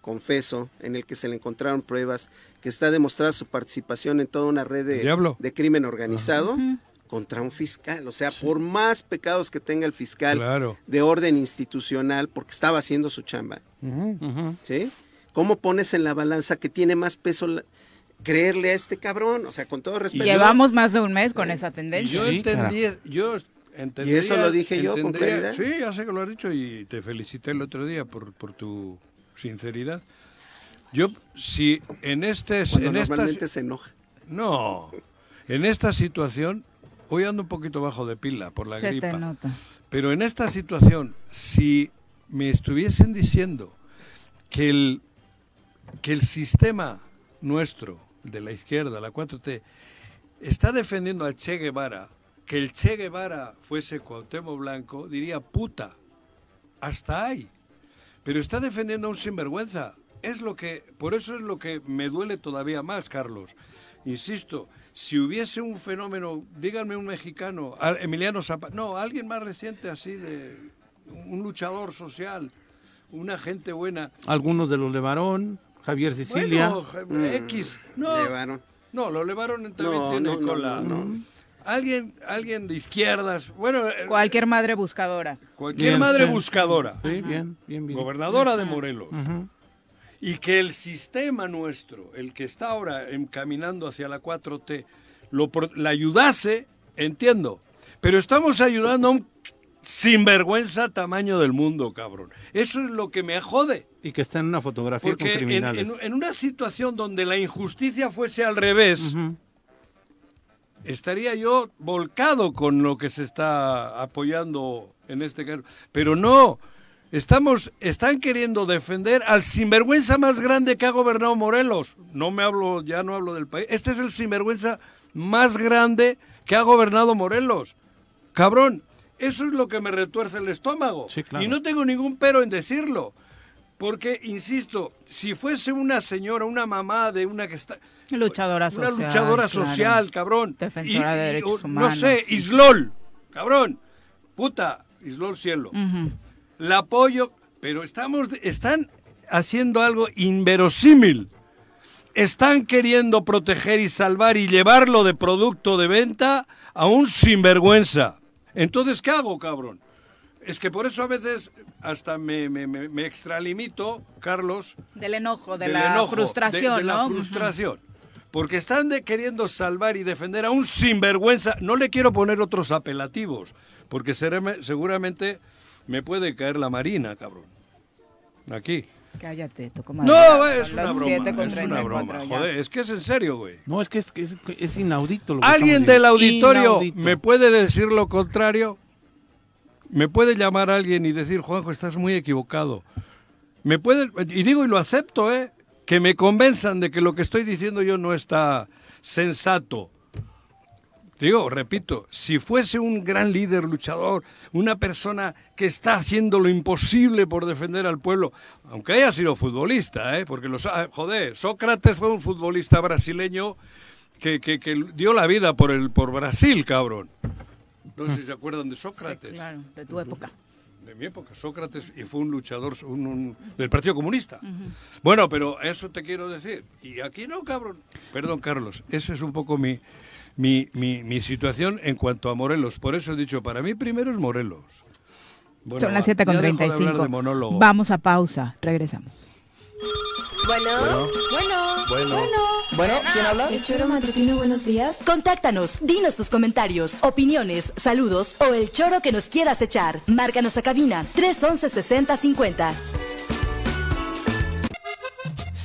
confeso en el que se le encontraron pruebas que está demostrada su participación en toda una red de, crimen organizado contra un fiscal, o sea, por más pecados que tenga el fiscal Claro. de orden institucional porque estaba haciendo su chamba. ¿sí? ¿Cómo pones en la balanza que tiene más peso la- creerle a este cabrón? O sea, con todo respeto. Llevamos más de un mes con esa tendencia. Yo Sí, entendí, yo entendía, ¿Y eso lo dije yo con claridad? Sí, ya sé que lo has dicho y te felicité el otro día por, por tu sinceridad. Yo, si en este, Cuando en esta, normalmente se enoja. no, en esta situación, hoy ando un poquito bajo de pila por la Se gripa. te nota. Pero en esta situación, si me estuviesen diciendo que el, que el sistema nuestro, de la izquierda, la 4T, está defendiendo al Che Guevara, que el Che Guevara fuese Cuauhtémoc Blanco, diría puta, hasta ahí. Pero está defendiendo a un sinvergüenza. Es lo que, por eso es lo que me duele todavía más, Carlos. Insisto, si hubiese un fenómeno, díganme un mexicano, Emiliano Zapata, no, alguien más reciente así de un luchador social, una gente buena. Algunos de los Levarón, Javier Sicilia. Bueno, je- X, no, Llevaron. no, lo llevaron también No, tiene no, no, cola. no, no. Alguien, alguien de izquierdas, bueno, eh, Cualquier madre buscadora. cualquier Bien, madre buscadora, Sí, bien, bien, bien. gobernadora de Morelos. Y que el sistema nuestro, el que está ahora encaminando hacia la 4T, lo, pro- la ayudase, entiendo. Pero estamos ayudando a un sinvergüenza tamaño del mundo, cabrón. Eso es lo que me jode. Y que está en una fotografía Porque con en, criminales. en- en una situación donde la injusticia fuese al revés, estaría yo volcado con lo que se está apoyando en este caso. Pero no, estamos, están queriendo defender al sinvergüenza más grande que ha gobernado Morelos. No me hablo, ya no hablo del país. Este es el sinvergüenza más grande que ha gobernado Morelos. Cabrón, eso es lo que me retuerce el estómago. Sí, claro. Y no tengo ningún pero en decirlo. Porque, insisto, si fuese una señora, una mamá de una que está... Luchadora Una social. luchadora claro. social, cabrón. Defensora de derechos humanos, No sé, sí. Islol, cabrón. Puta, Islol Cielo. La apoyo, pero estamos, están haciendo algo inverosímil. Están queriendo proteger y salvar y llevarlo de producto de venta a un sinvergüenza. Entonces, ¿qué hago, cabrón? Es que por eso a veces hasta me, me, me- me extralimito, Carlos, Del enojo, de del la enojo, frustración, de, la frustración. Porque están de- queriendo salvar y defender a un sinvergüenza. No le quiero poner otros apelativos, porque seré- seguramente me puede caer la marina, cabrón. Aquí. Cállate, toco No, madera. es una broma. 7 con Es una 34 broma. Joder, es que es en serio, güey. No, es que es, que es, es inaudito lo que ¿Alguien del auditorio Inaudito. me puede decir lo contrario? ¿Me puede llamar alguien y decir, Juanjo, estás muy equivocado? ¿Me puede, y digo y lo acepto, ¿eh? Que me convenzan de que lo que estoy diciendo yo no está sensato. Digo, repito, si fuese un gran líder luchador, una persona que está haciendo lo imposible por defender al pueblo, aunque haya sido futbolista, ¿eh? porque los, ah, joder, Sócrates fue un futbolista brasileño que, que- que dio la vida por, el, por Brasil, cabrón. No sé si se acuerdan de Sócrates. Sí, claro, de tu época. De mi época, Sócrates, y fue un luchador un- un- del Partido Comunista. Bueno, pero eso te quiero decir. Y aquí no, cabrón. Perdón, Carlos, esa es un poco mi, mi, mi, mi situación en cuanto a Morelos. Por eso he dicho, para mí primero es Morelos. Bueno, Son las va, 7 con ya dejo de hablar 35. de monólogo. Vamos a pausa, regresamos. Bueno, bueno, Bueno. Bueno, ¿quién habla? El choro matutino, buenos días. Contáctanos, dinos tus comentarios, opiniones, saludos o el choro que nos quieras echar. Márcanos a cabina 311 6050.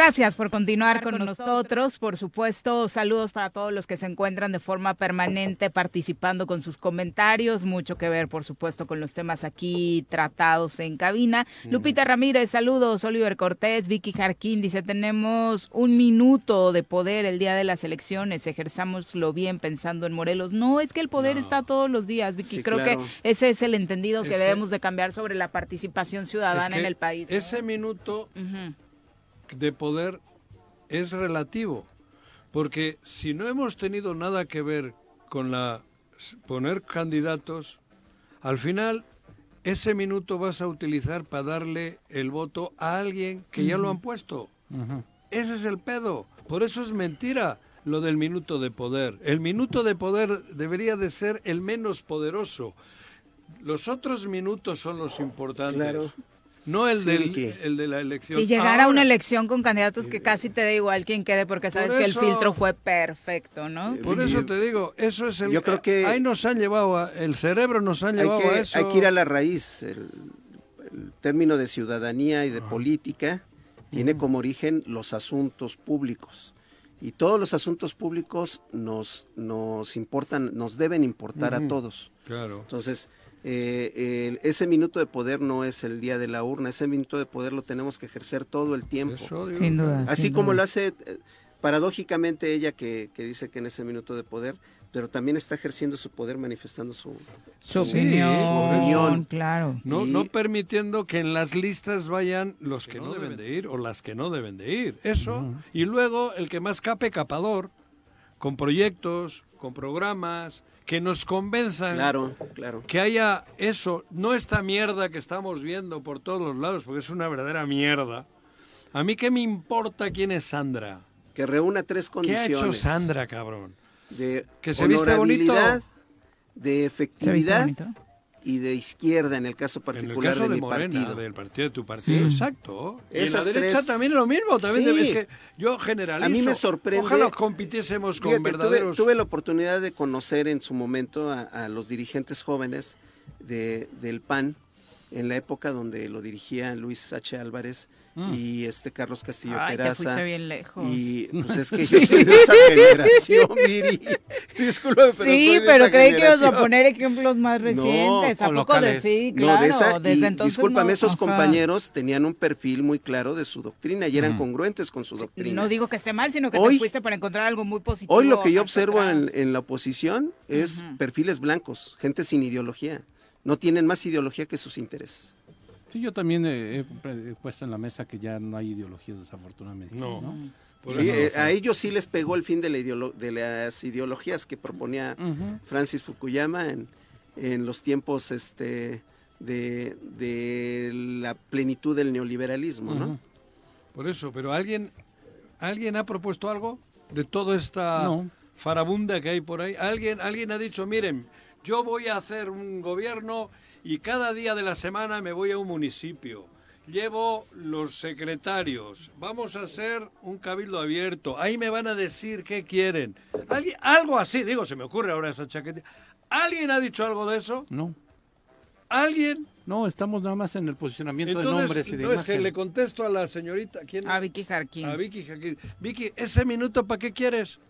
Gracias por continuar con nosotros. Por supuesto, saludos para todos los que se encuentran de forma permanente participando con sus comentarios. Mucho que ver, por supuesto, con los temas aquí tratados en cabina. Lupita Ramírez, saludos. Oliver Cortés, Vicky Jarquín dice, tenemos un minuto de poder el día de las elecciones. Ejerzámoslo bien pensando en Morelos. No, es que el poder está todos los días, Vicky. Sí, Creo claro. que ese es el entendido Es que que- debemos de cambiar sobre la participación ciudadana Es que en el país. ¿no? Ese minuto. De poder es relativo, porque si no hemos tenido nada que ver con la poner candidatos, al final ese minuto vas a utilizar para darle el voto a alguien que ya lo han puesto. Ese es el pedo. Por eso es mentira lo del minuto de poder. El minuto de poder debería de ser el menos poderoso. Los otros minutos son los importantes. Claro. No el, Sí, del, el de la elección. Si llegara a una Ahora, elección con candidatos que casi te da igual quién quede porque sabes Por que el filtro fue perfecto, ¿no? Por eso te digo, eso es el. Yo creo que- Ahí nos han llevado, a- el cerebro nos han hay llevado a que, eso. hay que ir a la raíz. El, el término de ciudadanía y de política tiene como origen los asuntos públicos. Y todos los asuntos públicos nos, nos importan, nos deben importar a todos. Claro. Entonces, eh, el- ese minuto de poder no es el día de la urna, ese minuto de poder lo tenemos que ejercer todo el tiempo. Eso Sin duda. Así sin como duda. lo hace eh, paradójicamente ella que, que dice que en ese minuto de poder, pero también está ejerciendo su poder manifestando su, Su Sí, opinión, su opinión. claro. No, Y- no permitiendo que en las listas vayan los que no deben de ir o las que no deben de ir. Eso. Y luego el que más cape, capador, con proyectos, con programas, que nos convenzan Claro, claro. que haya eso, no esta mierda que estamos viendo por todos los lados, porque es una verdadera mierda. A mí qué me importa quién es Sandra. Que reúna tres ¿Qué condiciones. ha hecho Sandra, cabrón? De Que se viste bonito. de ¿Se viste efectividad bonito? Y de izquierda en el caso En el particular caso de, de, mi Morena, partido. del partido de tu partido, Sí. exacto. Y en la derecha tres- también lo mismo, también Sí. es que yo generalizo. A mí me sorprende- Ojalá compitiésemos con Fíjate, tuve, verdaderos... tuve la oportunidad de conocer en su momento a, a los dirigentes jóvenes de, del PAN en la época donde lo dirigía Luis H. Álvarez y este Carlos Castillo Ay, te Peraza. fuiste bien lejos. Y pues es que yo soy de esa generación, Viri. Discúlpame, pero sí, soy de pero esa creí que ibas a generación. poner ejemplos más recientes. ¿A o poco de sí? No, Claro, de esa, desde y entonces. discúlpame, no- esos ajá. compañeros tenían un perfil muy claro de su doctrina y eran congruentes con su doctrina. No digo que esté mal, sino que Hoy- te fuiste para encontrar algo muy positivo. Hoy lo que yo observo en, la oposición es perfiles blancos, gente sin ideología. No tienen más ideología que sus intereses. Sí, yo también he, he- he puesto en la mesa que ya no hay ideologías desafortunadamente. No. Por Sí, eso- eh, a ellos sí les pegó el fin de, la ideolo- de las ideologías que proponía. Francis Fukuyama en, en los tiempos este, de, de la plenitud del neoliberalismo, ¿no? Por eso, pero alguien, ¿alguien ha propuesto algo de toda esta No. farabunda que hay por ahí? ¿Alguien, alguien ha dicho, miren, yo voy a hacer un gobierno y cada día de la semana me voy a un municipio. Llevo los secretarios, vamos a hacer un cabildo abierto, ahí me van a decir qué quieren. ¿Alguien, algo así, digo, se me ocurre ahora esa chaqueta. ¿Alguien ha dicho algo de eso? No. alguien. No, estamos nada más en el posicionamiento de Entonces, nombres y de no es que imagen. le contesto a la señorita. ¿quién? A Vicky Jarquín. A Vicky Jarquín. Vicky, ese minuto, ¿para qué quieres?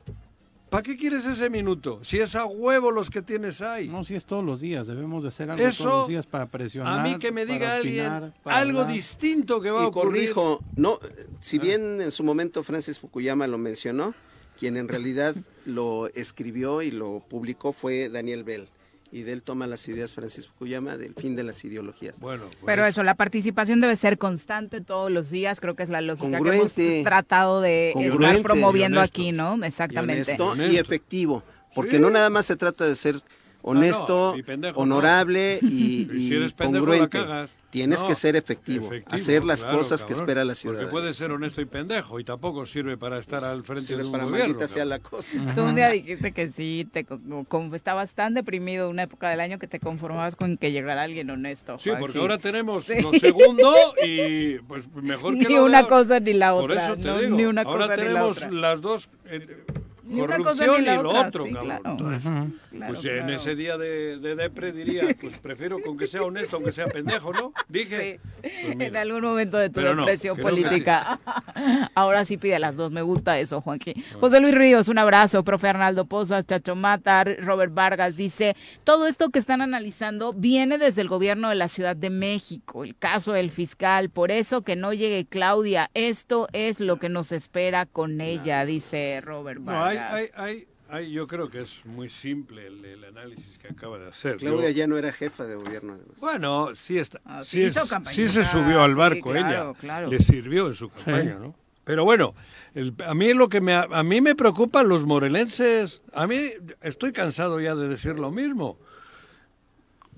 ¿Para qué quieres ese minuto? Si es a huevo los que tienes ahí. No, si es todos los días, debemos de hacer algo Eso, todos los días para presionar. A mí que me diga alguien opinar, algo hablar. distinto que va a Y ocurrir. corrijo, no, si bien en su momento Francis Fukuyama lo mencionó, quien en realidad lo escribió y lo publicó fue Daniel Bell. Y de él toma las ideas Francis Fukuyama del fin de las ideologías. Bueno, Pero eso, la participación debe ser constante todos los días, creo que es la lógica que Congruente. hemos tratado de estar promoviendo Y honesto. aquí, ¿no? y Exactamente. honesto y efectivo. Porque Sí. no nada más se trata de ser honesto, y pendejo, honorable y, Y si y eres pendejo, congruente. la cagas. Tienes No, que ser efectivo, efectivo, hacer las claro, cosas que espera la Porque ciudadanía. puede ser honesto y pendejo y tampoco sirve para estar al frente Sirve de un para gobierno. sea la cosa. Tú un día dijiste que sí, te co- con- estabas tan deprimido una época del año que te conformabas con que llegara alguien honesto. Sí, porque ahora tenemos Sí. lo segundo y pues mejor que Ni de una cosa ni la Por otra. eso te no, digo, ni una ahora cosa ni la tenemos otra. las dos, eh, Ni una cosa corrupción ni la y lo otra, otro, sí, cabrón. claro. Claro, pues en ese día de, de depre diría, pues prefiero con que sea honesto, aunque sea pendejo, ¿no? Dije. Pues en algún momento de tu Pero depresión política. Ahora sí pide las dos, me gusta eso, Juanqui. José Luis Ríos, un abrazo. Profe Arnaldo Pozas, Chacho Matar, Robert Vargas dice, todo esto que están analizando viene desde el gobierno de la Ciudad de México, el caso del fiscal, por eso que no llegue Claudia, esto es lo que nos espera con ella, dice Robert No, hay, Vargas. hay, hay, hay- yo creo que es muy simple el, el análisis que acaba de hacer. Claudia Yo- ya no era jefa de gobierno, además. Bueno, sí, está, Ah, sí sí, hizo es- sí se subió al sí, barco claro, ella. claro. Le sirvió en su campaña, ¿no? Pero bueno, el- a mí lo que me a, a mí me preocupan los morelenses. A mí estoy cansado ya de decir lo mismo.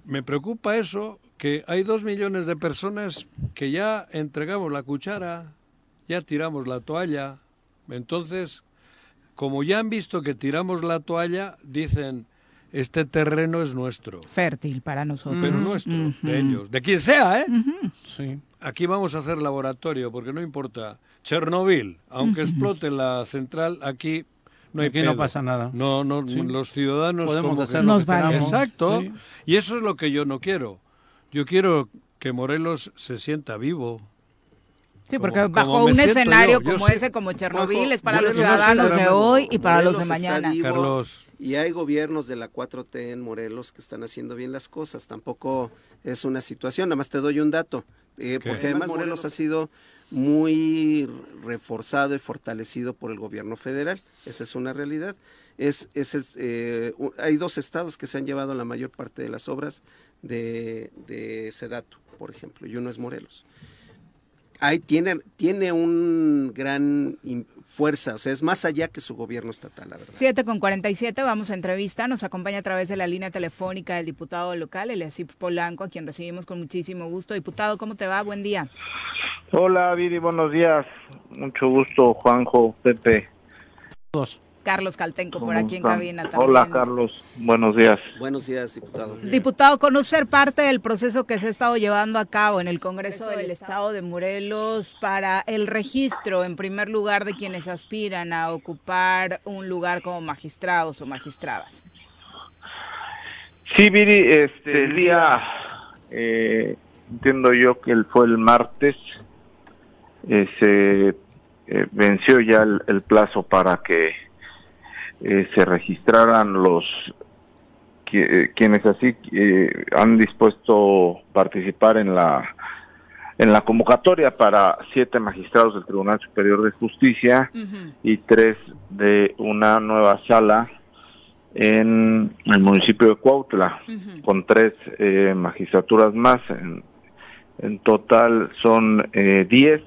Me preocupa eso que hay dos millones de personas que ya entregamos la cuchara, ya tiramos la toalla. Entonces, como ya han visto que tiramos la toalla, dicen este terreno es nuestro. Fértil para nosotros. Pero nuestro, de ellos, de quien sea, ¿eh? Sí. Aquí vamos a hacer laboratorio, porque no importa. Chernobyl, aunque explote la central, aquí no hay Aquí no pasa nada. No, no, Sí. los ciudadanos Podemos hacer que- lo Nos que vale. Exacto. Sí. Y eso es lo que yo no quiero. Yo quiero que Morelos se sienta vivo. Sí, porque Como- bajo como un escenario yo. Yo como sé- ese, como Chernobyl, es para los ciudadanos de hoy y para los de mañana. vivo, Carlos. Y hay gobiernos de la 4T en Morelos que están haciendo bien las cosas. Tampoco es una situación. Nada más te doy un dato. eh, porque además Morelos ha sido muy reforzado y fortalecido por el gobierno federal. Esa es una realidad. Es, es eh, hay dos estados que se han llevado la mayor parte de las obras de, de Sedatu, por ejemplo, y uno es Morelos. Ahí tiene, tiene un gran fuerza, o sea, es más allá que su gobierno estatal, la verdad. 7 con 47, vamos a entrevista. Nos acompaña a través de la línea telefónica el diputado local, Eliasip Polanco, a quien recibimos con muchísimo gusto. Diputado, ¿cómo te va? Buen día. Hola, Viri, buenos días. Mucho gusto, Juanjo, Pepe. Dos. Carlos Caltenco por ¿Cómo aquí en cabina también. Hola, Carlos. Buenos días. Buenos días, diputado. Diputado, conocer parte del proceso que se ha estado llevando a cabo en el Congreso del Estado de Morelos para el registro, en primer lugar, de quienes aspiran a ocupar un lugar como magistrados o magistradas. Sí, Viri, este, el día, eh, entiendo yo que el- fue el martes, eh, se eh, venció ya el, el plazo para que eh, se registraran los qui- eh, quienes así eh, han dispuesto participar en la en la convocatoria para siete magistrados del Tribunal Superior de Justicia y tres de una nueva sala en el municipio de Cuautla, con tres eh, magistraturas más. En, en total son eh, diez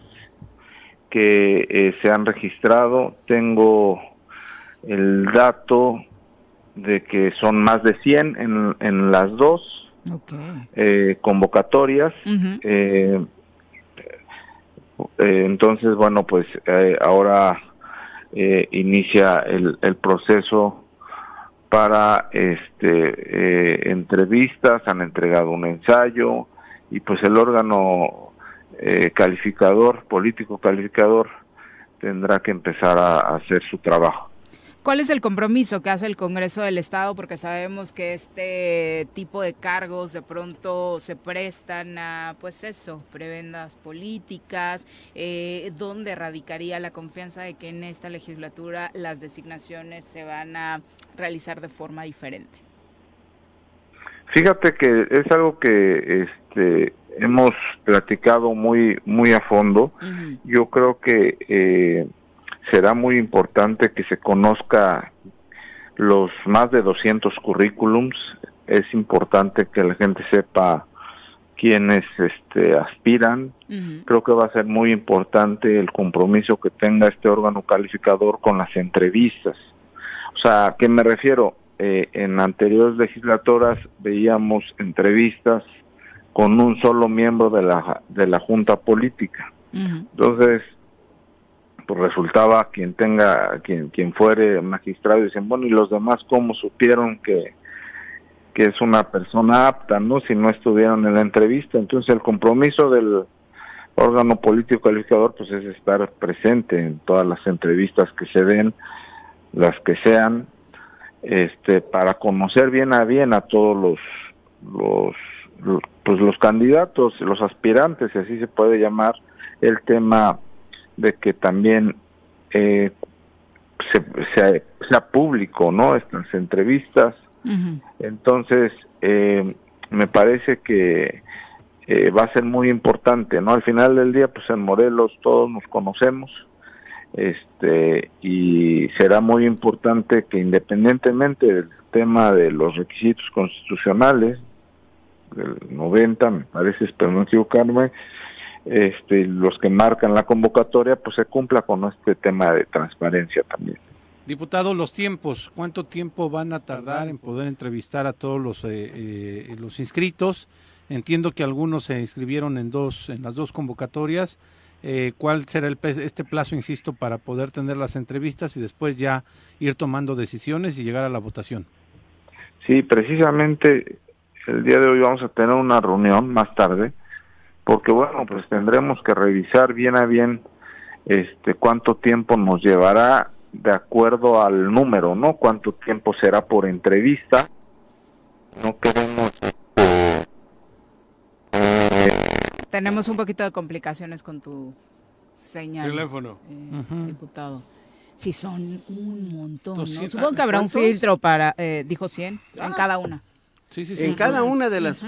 que eh, se han registrado. Tengo el dato de que son más de 100 en, en las dos eh, convocatorias. Eh, eh, entonces, bueno, pues eh, ahora eh, inicia el, el proceso para este entrevistas, han entregado un ensayo y pues el órgano eh, calificador, político calificador, tendrá que empezar a, a hacer su trabajo. ¿Cuál es el compromiso que hace el Congreso del Estado? Porque sabemos que este tipo de cargos de pronto se prestan a, pues eso, prebendas políticas. Eh, ¿Dónde radicaría la confianza de que en esta legislatura las designaciones se van a realizar de forma diferente? Fíjate que es algo que este, hemos platicado muy muy a fondo. Yo creo que eh, será muy importante que se conozca los más de 200 currículums. Es importante que la gente sepa quiénes este, aspiran. Creo que va a ser muy importante el compromiso que tenga este órgano calificador con las entrevistas. O sea, ¿a qué me refiero? Eh, en anteriores legislaturas veíamos entrevistas con un solo miembro de la, de la junta política. Entonces, pues resultaba quien tenga, quien, quien fuere magistrado, dicen, bueno, ¿y los demás cómo supieron que, que es una persona apta, no? Si no estuvieron en la entrevista. Entonces, el compromiso del órgano político calificador, pues es estar presente en todas las entrevistas que se den, las que sean, este, para conocer bien a bien a todos los, los pues los candidatos, los aspirantes, si así se puede llamar, el tema de que también eh, se, sea, público, ¿no? Estas entrevistas. Entonces, eh, me parece que eh, va a ser muy importante, ¿no? Al final del día, pues en Morelos todos nos conocemos, este, y será muy importante que independientemente del tema de los requisitos constitucionales, del 90, me parece, espero no equivocarme, este, los que marcan la convocatoria, pues se cumpla con este tema de transparencia también. Diputado, los tiempos, ¿cuánto tiempo van a tardar en poder entrevistar a todos los, eh, eh, los inscritos? Entiendo que algunos se inscribieron en dos, en las dos convocatorias. Eh, ¿Cuál será el, este plazo, insisto, para poder tener las entrevistas y después ya ir tomando decisiones y llegar a la votación? Sí, precisamente el día de hoy vamos a tener una reunión más tarde, porque bueno, pues tendremos que revisar bien a bien este cuánto tiempo nos llevará de acuerdo al número, ¿no? Cuánto tiempo será por entrevista. No queremos Tenemos un poquito de complicaciones con tu señal. Teléfono. Eh, diputado. Si son un montón, ¿no? Supongo que habrá un filtro para, eh, dijo 100, en cada una. Sí, sí, sí. En cada una de las...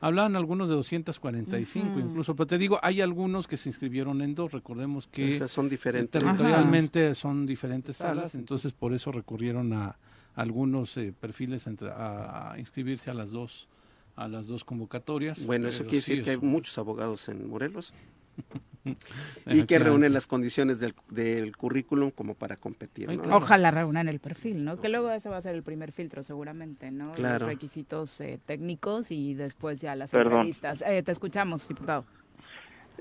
Hablaban algunos de 245 incluso, pero te digo, hay algunos que se inscribieron en dos, recordemos que... Son diferentes. Territorialmente son diferentes salas, entonces por eso recurrieron a algunos eh, perfiles a, inscribirse a las dos a las dos convocatorias. Bueno, eso quiere decir que hay muchos abogados en Morelos. y que reúnen las condiciones del, del currículum como para competir. Ojalá reúnan el perfil, ¿no? Que luego ese va a ser el primer filtro seguramente, ¿no? Los requisitos eh, técnicos y después ya las entrevistas. Eh, te escuchamos, diputado.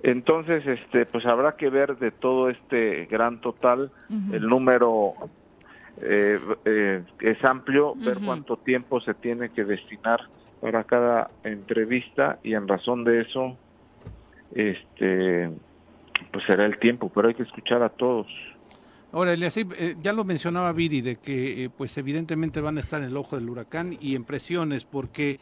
Entonces, este, pues habrá que ver de todo este gran total, el número eh, es amplio, ver cuánto tiempo se tiene que destinar para cada entrevista y en razón de eso este pues será el tiempo, pero hay que escuchar a todos. Ahora, eh, ya lo mencionaba Viri, de que eh, pues evidentemente van a estar en el ojo del huracán y en presiones, porque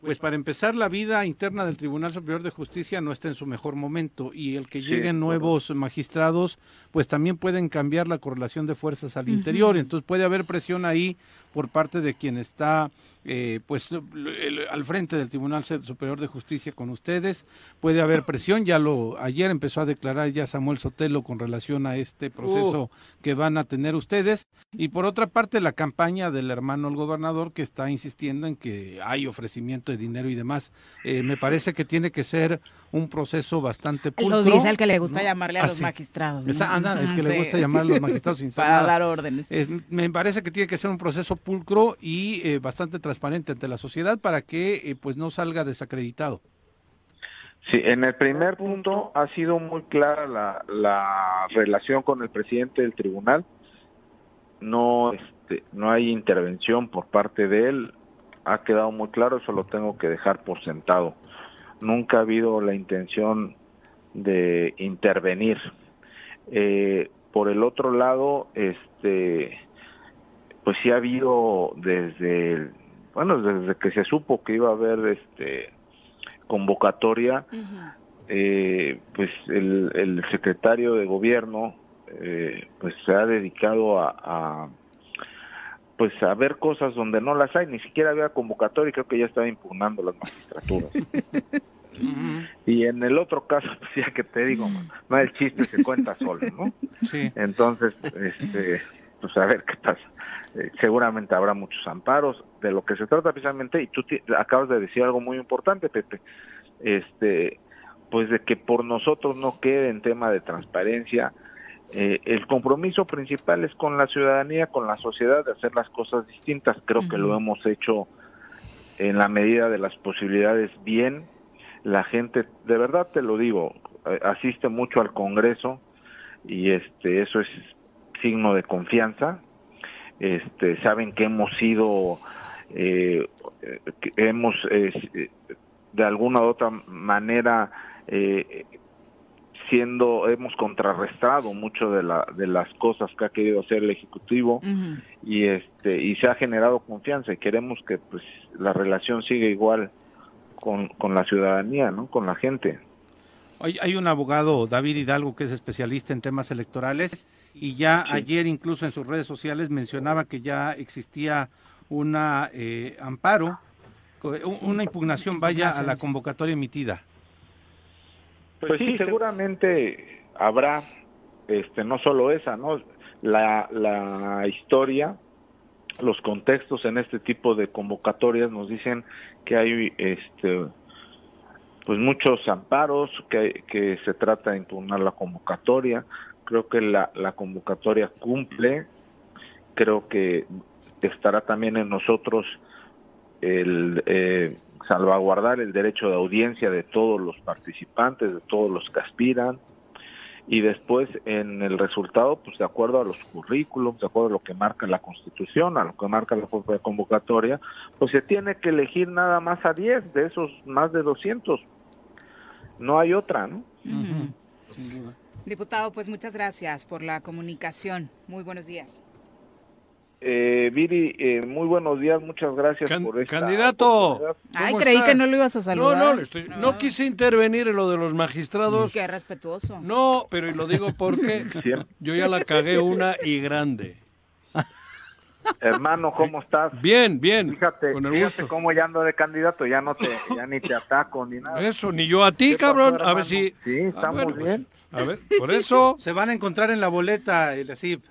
pues para empezar la vida interna del Tribunal Superior de Justicia no está en su mejor momento y el que lleguen nuevos magistrados pues también pueden cambiar la correlación de fuerzas al interior, entonces puede haber presión ahí por parte de quien está eh, pues al frente del Tribunal Superior de Justicia con ustedes. Puede haber presión, ya lo ayer empezó a declarar ya Samuel Sotelo con relación a este proceso que van a tener ustedes. Y por otra parte, la campaña del hermano el gobernador que está insistiendo en que hay ofrecimiento de dinero y demás. Eh, me parece que tiene que ser un proceso bastante pulcro. Lo dice el que le gusta llamarle a los magistrados. anda, el que le gusta llamar a los magistrados sin Para dar órdenes. me parece que tiene que ser un proceso pulcro y eh, bastante transparente ante la sociedad para que eh, pues no salga desacreditado. Sí, en el primer punto ha sido muy clara la, la relación con el presidente del tribunal. No, este, no hay intervención por parte de él. Ha quedado muy claro, eso lo tengo que dejar por sentado nunca ha habido la intención de intervenir. Eh, por el otro lado, este, pues sí ha habido desde, bueno, desde que se supo que iba a haber este convocatoria, eh, pues el, el secretario de gobierno eh, pues se ha dedicado a, a, pues a ver cosas donde no las hay, ni siquiera había convocatoria y creo que ya estaba impugnando las magistraturas. Y en el otro caso, pues ya que te digo, no el chiste se cuenta solo, ¿no? Sí. Entonces, este, pues a ver qué pasa. Eh, seguramente habrá muchos amparos. De lo que se trata precisamente, y tú acabas de decir algo muy importante, Pepe, este, pues de que por nosotros no quede en tema de transparencia. Eh, el compromiso principal es con la ciudadanía, con la sociedad, de hacer las cosas distintas. Creo que lo hemos hecho en la medida de las posibilidades bien. La gente, de verdad te lo digo, eh, asiste mucho al Congreso y este eso es signo de confianza. Este saben que hemos sido eh, eh, que hemos eh, de alguna u otra manera eh, siendo hemos contrarrestado mucho de la de las cosas que ha querido hacer el ejecutivo y este y se ha generado confianza y queremos que pues la relación siga igual con, con la ciudadanía no con la gente. Hay, hay un abogado, David Hidalgo, que es especialista en temas electorales y ya ayer incluso en sus redes sociales mencionaba que ya existía una eh, amparo, una impugnación vaya a la convocatoria emitida. Pues sí, seguramente habrá, este, no solo esa, ¿no? La, la historia, los contextos en este tipo de convocatorias nos dicen que hay, este, pues muchos amparos, que, que se trata de impugnar la convocatoria. Creo que la, la convocatoria cumple, creo que estará también en nosotros el eh, salvaguardar el derecho de audiencia de todos los participantes, de todos los que aspiran, y después en el resultado, pues de acuerdo a los currículums, de acuerdo a lo que marca la Constitución, a lo que marca la propia convocatoria, pues se tiene que elegir nada más a 10 de esos más de 200. No hay otra, ¿no? Diputado, pues muchas gracias por la comunicación. Muy buenos días. Eh, Viri, eh, muy buenos días, muchas gracias por esta Candidato. Ay, ¿Cómo creí está? que no lo ibas a saludar. No, no, estoy- no quise intervenir en lo de los magistrados. Qué respetuoso. No, pero y lo digo porque yo ya la cagué una y grande. Hermano, ¿cómo estás? Bien, bien. Fíjate, con el fíjate gusto. cómo ya ando de candidato, ya no te, ya ni te ataco ni nada. Eso, ni yo a ti, ¿Qué pasó, cabrón. a ver si. Sí, estamos bueno, pues, bien. a ver, por eso. Se van a encontrar en la boleta, el ASIP.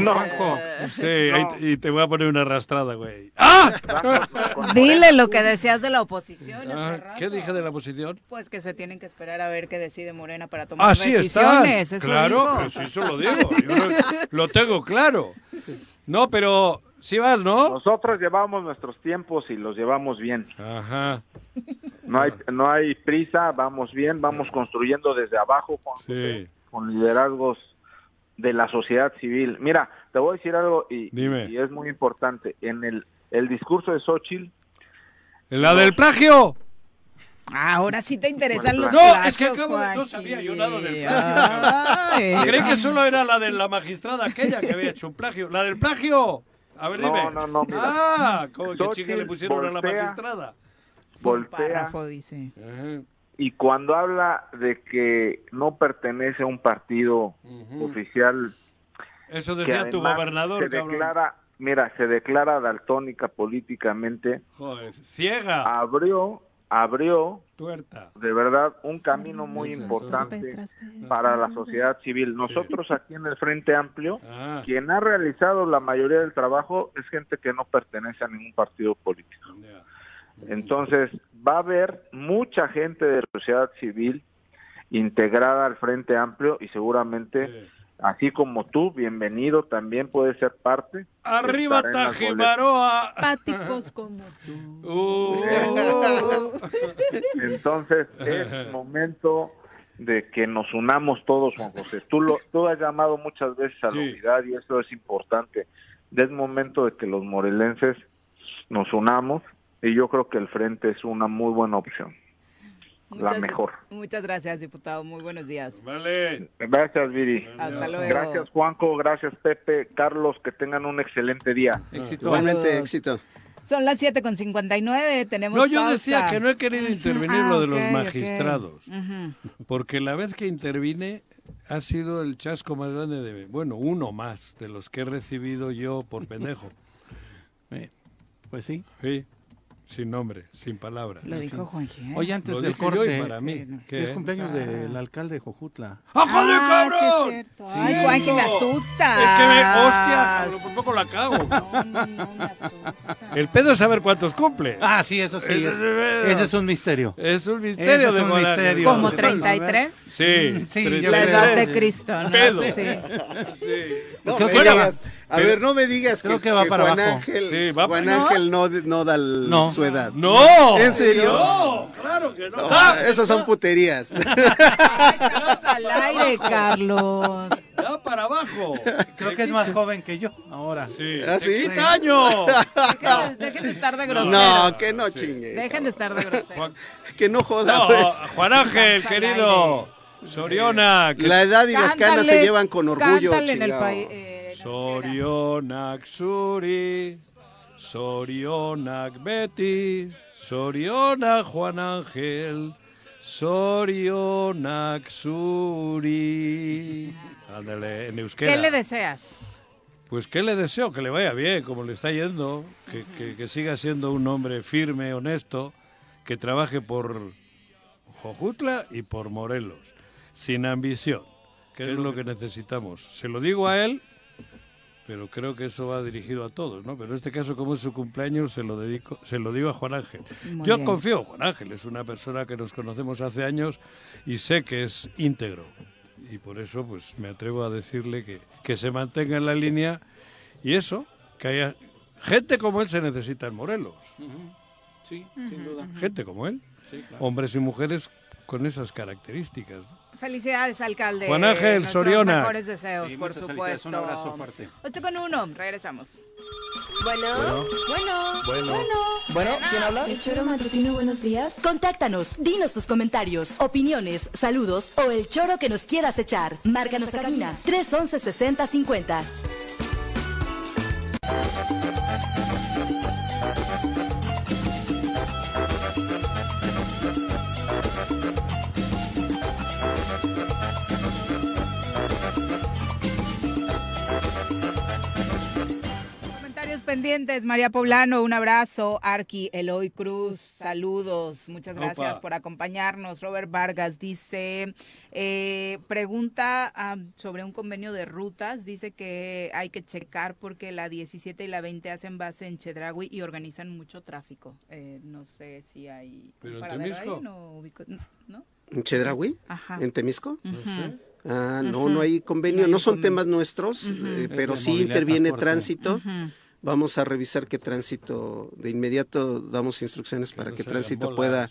No. Juanjo. Sí, ahí te- y te voy a poner una arrastrada, güey. ¡Ah! Dile lo que decías de la oposición. hace Ah, rato. ¿Qué dije de la oposición? Pues que se tienen que esperar a ver qué decide Morena para tomar Así está. decisiones. Eso Claro, si eso lo digo. Yo lo, lo tengo claro. No, pero sí vas, ¿no? Nosotros llevamos nuestros tiempos y los llevamos bien. Ajá. No hay, no hay prisa, vamos bien, vamos construyendo desde abajo con, Sí. con liderazgos de la sociedad civil. Mira, te voy a decir algo y, Dime. y es muy importante. En el, el discurso de Xochitl, ¿La del plagio? Ahora sí te interesan los No, plagios, es que acabo de- no sabía yo nada del Ay. Creí que solo era la de la magistrada aquella que había hecho un plagio. ¡La del plagio! A ver, No, dime. no, no, mira. Ah, ¿cómo que Xochitl chica le pusieron a la voltea. magistrada? Fue un voltea párrafo, dice. Y cuando habla de que no pertenece a un partido oficial, Eso decía tu gobernador, se cabrón. declara, mira, se declara daltónica políticamente, Joder, ciega, abrió, abrió tuerta. de verdad un camino muy importante para la sociedad civil. Nosotros aquí en el Frente Amplio, Ah. quien ha realizado la mayoría del trabajo es gente que no pertenece a ningún partido político. Entonces, va a haber mucha gente de la sociedad civil integrada al Frente Amplio y seguramente, así como tú, bienvenido, también puede ser parte. ¡Arriba Tajimaroa! Páticos como tú. Uh. Entonces es momento de que nos unamos todos, Juan José. Tú lo, tú has llamado muchas veces a la unidad y eso es importante. Es momento de que los morelenses nos unamos y yo creo que el frente es una muy buena opción. la mejor. Muchas gracias, diputado. Muy buenos días. Vale. Gracias, Viri. Hasta luego. Gracias, Juanco. Gracias, Pepe. Carlos, que tengan un excelente día. Igualmente, Saludos. éxito. Son las 7 con 59. Tenemos No, yo pausa. decía que no he querido intervenir Ah, lo de los ok. magistrados. Porque la vez que intervine ha sido el chasco más grande de, bueno, uno más de los que he recibido yo por pendejo. Pues sí. Sí, sin nombre, sin palabras. Lo dijo Juanji. ¿eh? Oye, antes Lo del dije yo y corte, para mí. ¿Qué? es cumpleaños del alcalde de Jojutla. ¡Ah, joder, Ah, cabrón! sí es cierto. Ay, Sí. Juanji, me asustas. Es que me, hostia, cabrón, por poco la cago. No, no, me asustas. El pedo es saber cuántos cumple. Ah, sí, eso sí. Ese es- es el pedo. ese es un misterio. Es un misterio Ese es de un Guadalajara. misterio. ¿Como Sí. 33? Sí, Sí, yo La creo. edad de Cristo, ¿no? Pedo. Sí. No Creo que ya a ver, no me digas Creo que, que va para Juan abajo. Ángel, Sí, va Juan para- Ángel no, no da el- No. su edad. ¡No! ¿En serio? No, claro que no. No, Ah, esas son puterías. Ay, estamos al aire, Carlos. Da para abajo. Creo que es más joven que yo ahora. Sí. ¿Ah, ¡Se sí? quita año! Dejen, dejen de estar de groseros. No, que no chingue. Dejen de estar de groseros. Juan, Que no joda, no, pues. Juan Ángel, querido. Soriona. que- La edad y las canas se llevan con orgullo, en el país. eh, en Sorionak Suri, Sorionak Betty, Sorionak Juan Ángel, Sorionak Suri. Ándale, en euskera. ¿Qué le deseas? Pues qué le deseo, que le vaya bien, como le está yendo, que, que- que siga siendo un hombre firme, honesto, que trabaje por Jojutla y por Morelos, sin ambición, que es lo que necesitamos. Se lo digo a él, pero creo que eso va dirigido a todos, ¿no? Pero en este caso, como es su cumpleaños, se lo dedico, se lo digo a Juan Ángel. Muy Yo bien. confío en Juan Ángel, es una persona que nos conocemos hace años y sé que es íntegro. Y por eso, pues me atrevo a decirle que, que se mantenga en la línea y eso, que haya gente como él se necesita en Morelos. Sí, sin duda. Gente como él. Sí, claro. Hombres y mujeres con esas características. ¿no? Felicidades, alcalde. Juan Ángel Nuestros Soriona. mejores deseos, Sí, por supuesto. un abrazo fuerte. 8 con 1, regresamos. Bueno, bueno, Bueno. Bueno, ¿quién habla? El choro matutino, buenos días. Contáctanos, dinos tus comentarios, opiniones, saludos o el choro que nos quieras echar. Márcanos a cabina 311 6050. Pendientes, María Poblano, un abrazo. Arqui, Eloy Cruz, saludos. Muchas gracias Opa. por acompañarnos. Robert Vargas dice, eh, pregunta ah, sobre un convenio de rutas. Dice que hay que checar porque la 17 y la 20 hacen base en Chedraui y organizan mucho tráfico. Eh, no sé si hay... Pero en paradero ahí, Temisco. no ubico- ¿no? ¿En Chedraui? Ajá. ¿En Temisco? Ujú. Ah, no, Ujú. no hay convenio. No hay No son convenio. temas nuestros, Ujú. eh, Es pero sí interviene transporte. tránsito. Ujú. Vamos a revisar qué tránsito, de inmediato damos instrucciones para no que tránsito bolas. pueda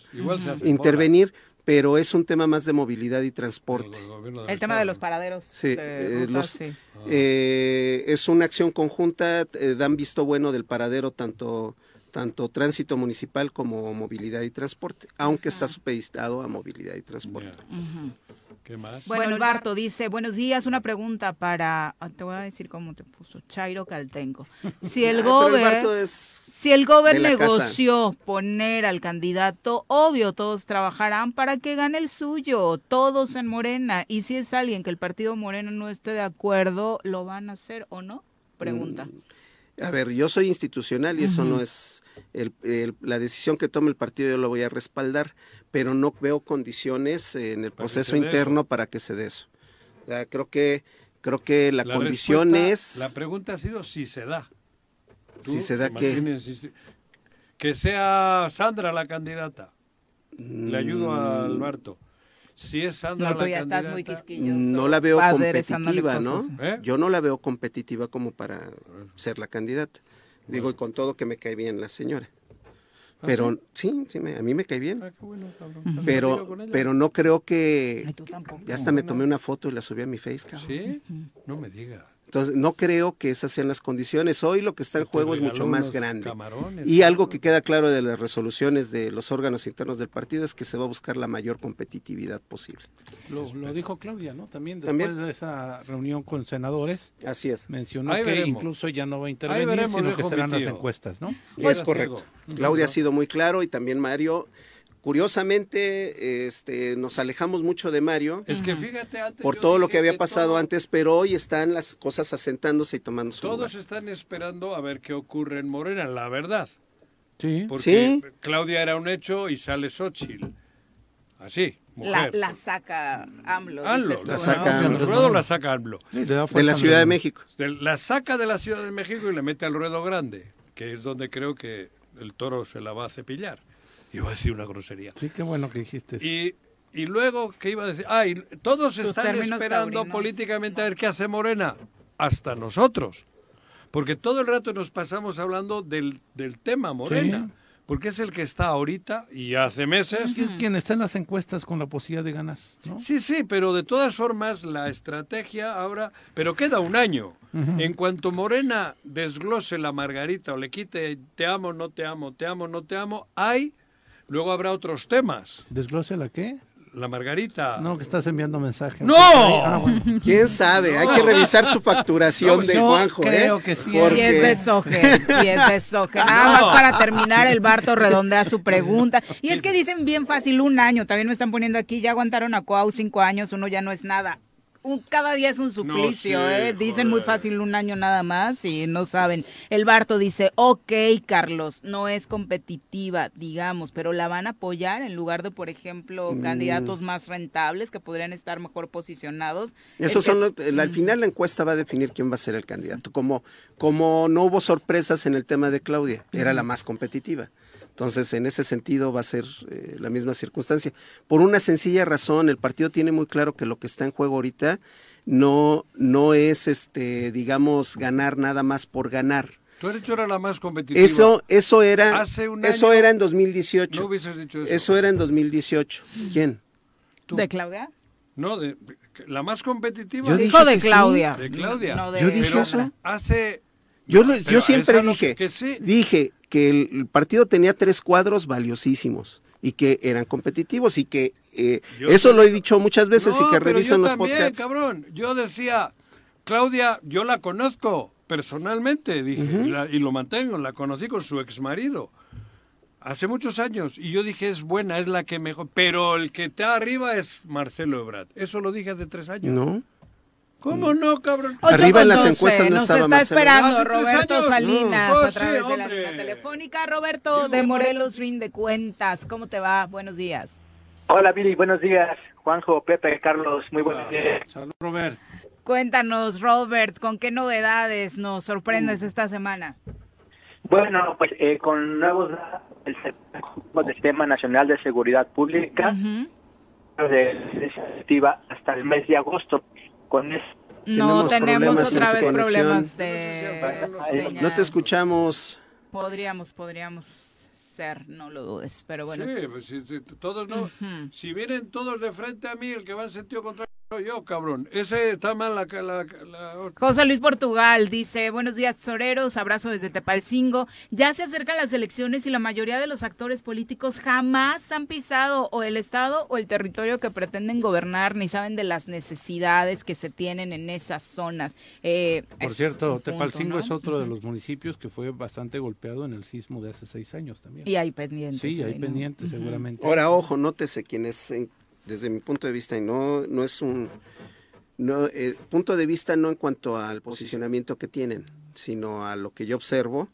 intervenir, pero es un tema más de movilidad y transporte. El tema de los paraderos. Sí, eh, rutas, los- sí. Eh, es una acción conjunta, eh, dan visto bueno del paradero tanto tanto tránsito municipal como movilidad y transporte, aunque está supeditado a movilidad y transporte. ¿Qué más? Bueno, el Barto dice, buenos días, una pregunta para, ah, te voy a decir cómo te puso, Chairo Caltenco. Si el Ah, pero el gober, si el gober casa. negoció poner al candidato, obvio, todos trabajarán para que gane el suyo, todos en Morena. Y si es alguien que el partido Morena no esté de acuerdo, ¿lo van a hacer o no? Pregunta. A ver, yo soy institucional y eso no es el- el- la decisión que tome el partido, yo lo voy a respaldar, pero no veo condiciones en el proceso interno eso. para que se dé eso. O sea, creo que creo que la, La condición es La pregunta ha sido si se da. si se da que que sea Sandra la candidata. Le ayudo a Mm, Si es Sandra No, tú la ya estás candidata... muy quisquilloso. no la veo competitiva, ¿no? ¿Eh? Yo no la veo competitiva como para ser la candidata. Digo, y con todo que me cae bien la señora. ¿Ah, Pero sí, sí, me- a mí me cae bien. Ah, qué bueno, cabrón. Ujú. ¿Has Pero, pero no creo que... Ay, tú tampoco. Ya hasta me tomé una foto y la subí a mi face, cabrón. ¿Sí? No me diga. Entonces, no creo que esas sean las condiciones. Hoy lo que está en juego es mucho más grande. camarones, Y algo que queda claro de las resoluciones de los órganos internos del partido es que se va a buscar la mayor competitividad posible. Lo, lo dijo Claudia, ¿no? También después También. de esa reunión con senadores. Así es. Mencionó Ahí que veremos. incluso ya no va a intervenir, veremos, sino que serán las encuestas, ¿no? es correcto. Claudia ha sido muy claro y también Mario. Curiosamente, este, nos alejamos mucho de Mario Es que fíjate, antes por todo lo que había pasado todo- antes, pero hoy están las cosas asentándose y tomando su lugar. Todos están esperando a ver qué ocurre en Morena, la verdad. Sí. Porque Sí. Claudia era un hecho y sale Xochitl. Así, La, mujer. la saca AMLO. AMLO, la saca AMLO. Ruedo la saca AMLO. Sí, de la Ciudad de. México. De- La saca de la Ciudad de México y le mete al ruedo grande, que es donde creo que el toro se la va a cepillar. Iba a decir una grosería. Sí, qué bueno que dijiste. eso. Y, y luego, ¿qué iba a decir? Ah, y todos Tus están esperando taurinos. políticamente a ver qué hace Morena. Hasta nosotros. Porque todo el rato nos pasamos hablando del, del tema Morena. Sí. Porque es el que está ahorita y hace meses. ¿Qui- ¿Quién está en las encuestas con la posibilidad de ganar? ¿no? Sí, sí, pero de todas formas la estrategia ahora, pero queda un año. En cuanto Morena desglose la margarita o le quite te amo, no te amo, te amo, no te amo, hay, luego habrá otros temas. ¿Desglose la qué? La margarita. No, que estás enviando mensaje. ¡No! Ah, bueno. ¿Quién sabe? Hay que revisar su facturación de Juanjo, creo ¿eh? que sí. Y es de Porque soje, y es de soje. Nada más para terminar, el Barto redondea su pregunta. Y es que dicen bien fácil un año, también me están poniendo aquí, ya aguantaron a Cuau cinco años, uno ya no es nada. Un, cada día es un suplicio, No, sí, ¿eh? Dicen muy fácil un año nada más y no saben. El Barto dice, ok, Carlos, no es competitiva, digamos, pero la van a apoyar en lugar de, por ejemplo, Mm. candidatos más rentables que podrían estar mejor posicionados. Esos son los- el- al final la encuesta va a definir quién va a ser el candidato. Como, como no hubo sorpresas en el tema de Claudia, era la más competitiva. Entonces, en ese sentido va a ser eh, la misma circunstancia. Por una sencilla razón, el partido tiene muy claro que lo que está en juego ahorita no, no es, este, digamos, ganar nada más por ganar. Tú has dicho era la más competitiva. Eso, eso era, Hace un eso año era en 2018. No hubieses dicho eso. Eso era en 2018. ¿Quién? ¿De Claudia? No, de, la más competitiva. Yo Dijo dije de que sí. Claudia. De Claudia. No de Yo dije eso. Hace. Yo, yo siempre dije, que sí. dije que el, partido tenía tres cuadros valiosísimos y que eran competitivos y que eh, eso lo he dicho muchas veces No, y que yo los también, podcasts. cabrón. Yo decía, Claudia, yo la conozco personalmente, dije, y, la- y lo mantengo, la conocí con su ex marido. Hace muchos años, y yo dije, es buena, es la que mejor. Pero el que está arriba es Marcelo Ebrard. Eso lo dije hace tres años. No. ¿Cómo no, cabrón? Arriba en las encuestas no nos estaba está Marcelo. esperando Roberto. Salinas Oh, a través sí, de la línea telefónica. Roberto de Morelos Rinde Cuentas, ¿cómo te va? Buenos días. Hola, Billy, buenos días. Juanjo, Pepe, Carlos, muy buenos días. Salud, Robert. Cuéntanos, Robert, ¿con qué novedades nos sorprendes esta semana? Bueno, pues eh, con nuevos datos del Sistema Nacional de Seguridad Pública, Ujú. de iniciativa hasta el mes de agosto. Con eso, No Tenemos tenemos otra vez conexión. problemas de señal. No te escuchamos. Podríamos, podríamos ser, no lo dudes, pero bueno. Sí, pues si, si todos no. Ujú. Si vienen todos de frente a mí, el que va en sentido contrario soy yo, cabrón. Ese está mal la. la, la- José Luis Portugal dice, buenos días, Soreros, abrazo desde Tepalcingo. Ya se acercan las elecciones y la mayoría de los actores políticos jamás han pisado o el estado o el territorio que pretenden gobernar, ni saben de las necesidades que se tienen en esas zonas. Eh, Por es cierto, punto, Tepalcingo ¿no? es otro de los municipios que fue bastante golpeado en el sismo de hace seis años también. Y hay pendientes. Sí, hay pendientes seguramente. Ahora, ojo, nótese quién es, en- desde mi punto de vista, y no, no es un no, eh, punto de vista no en cuanto al posicionamiento que tienen, sino a lo que yo observo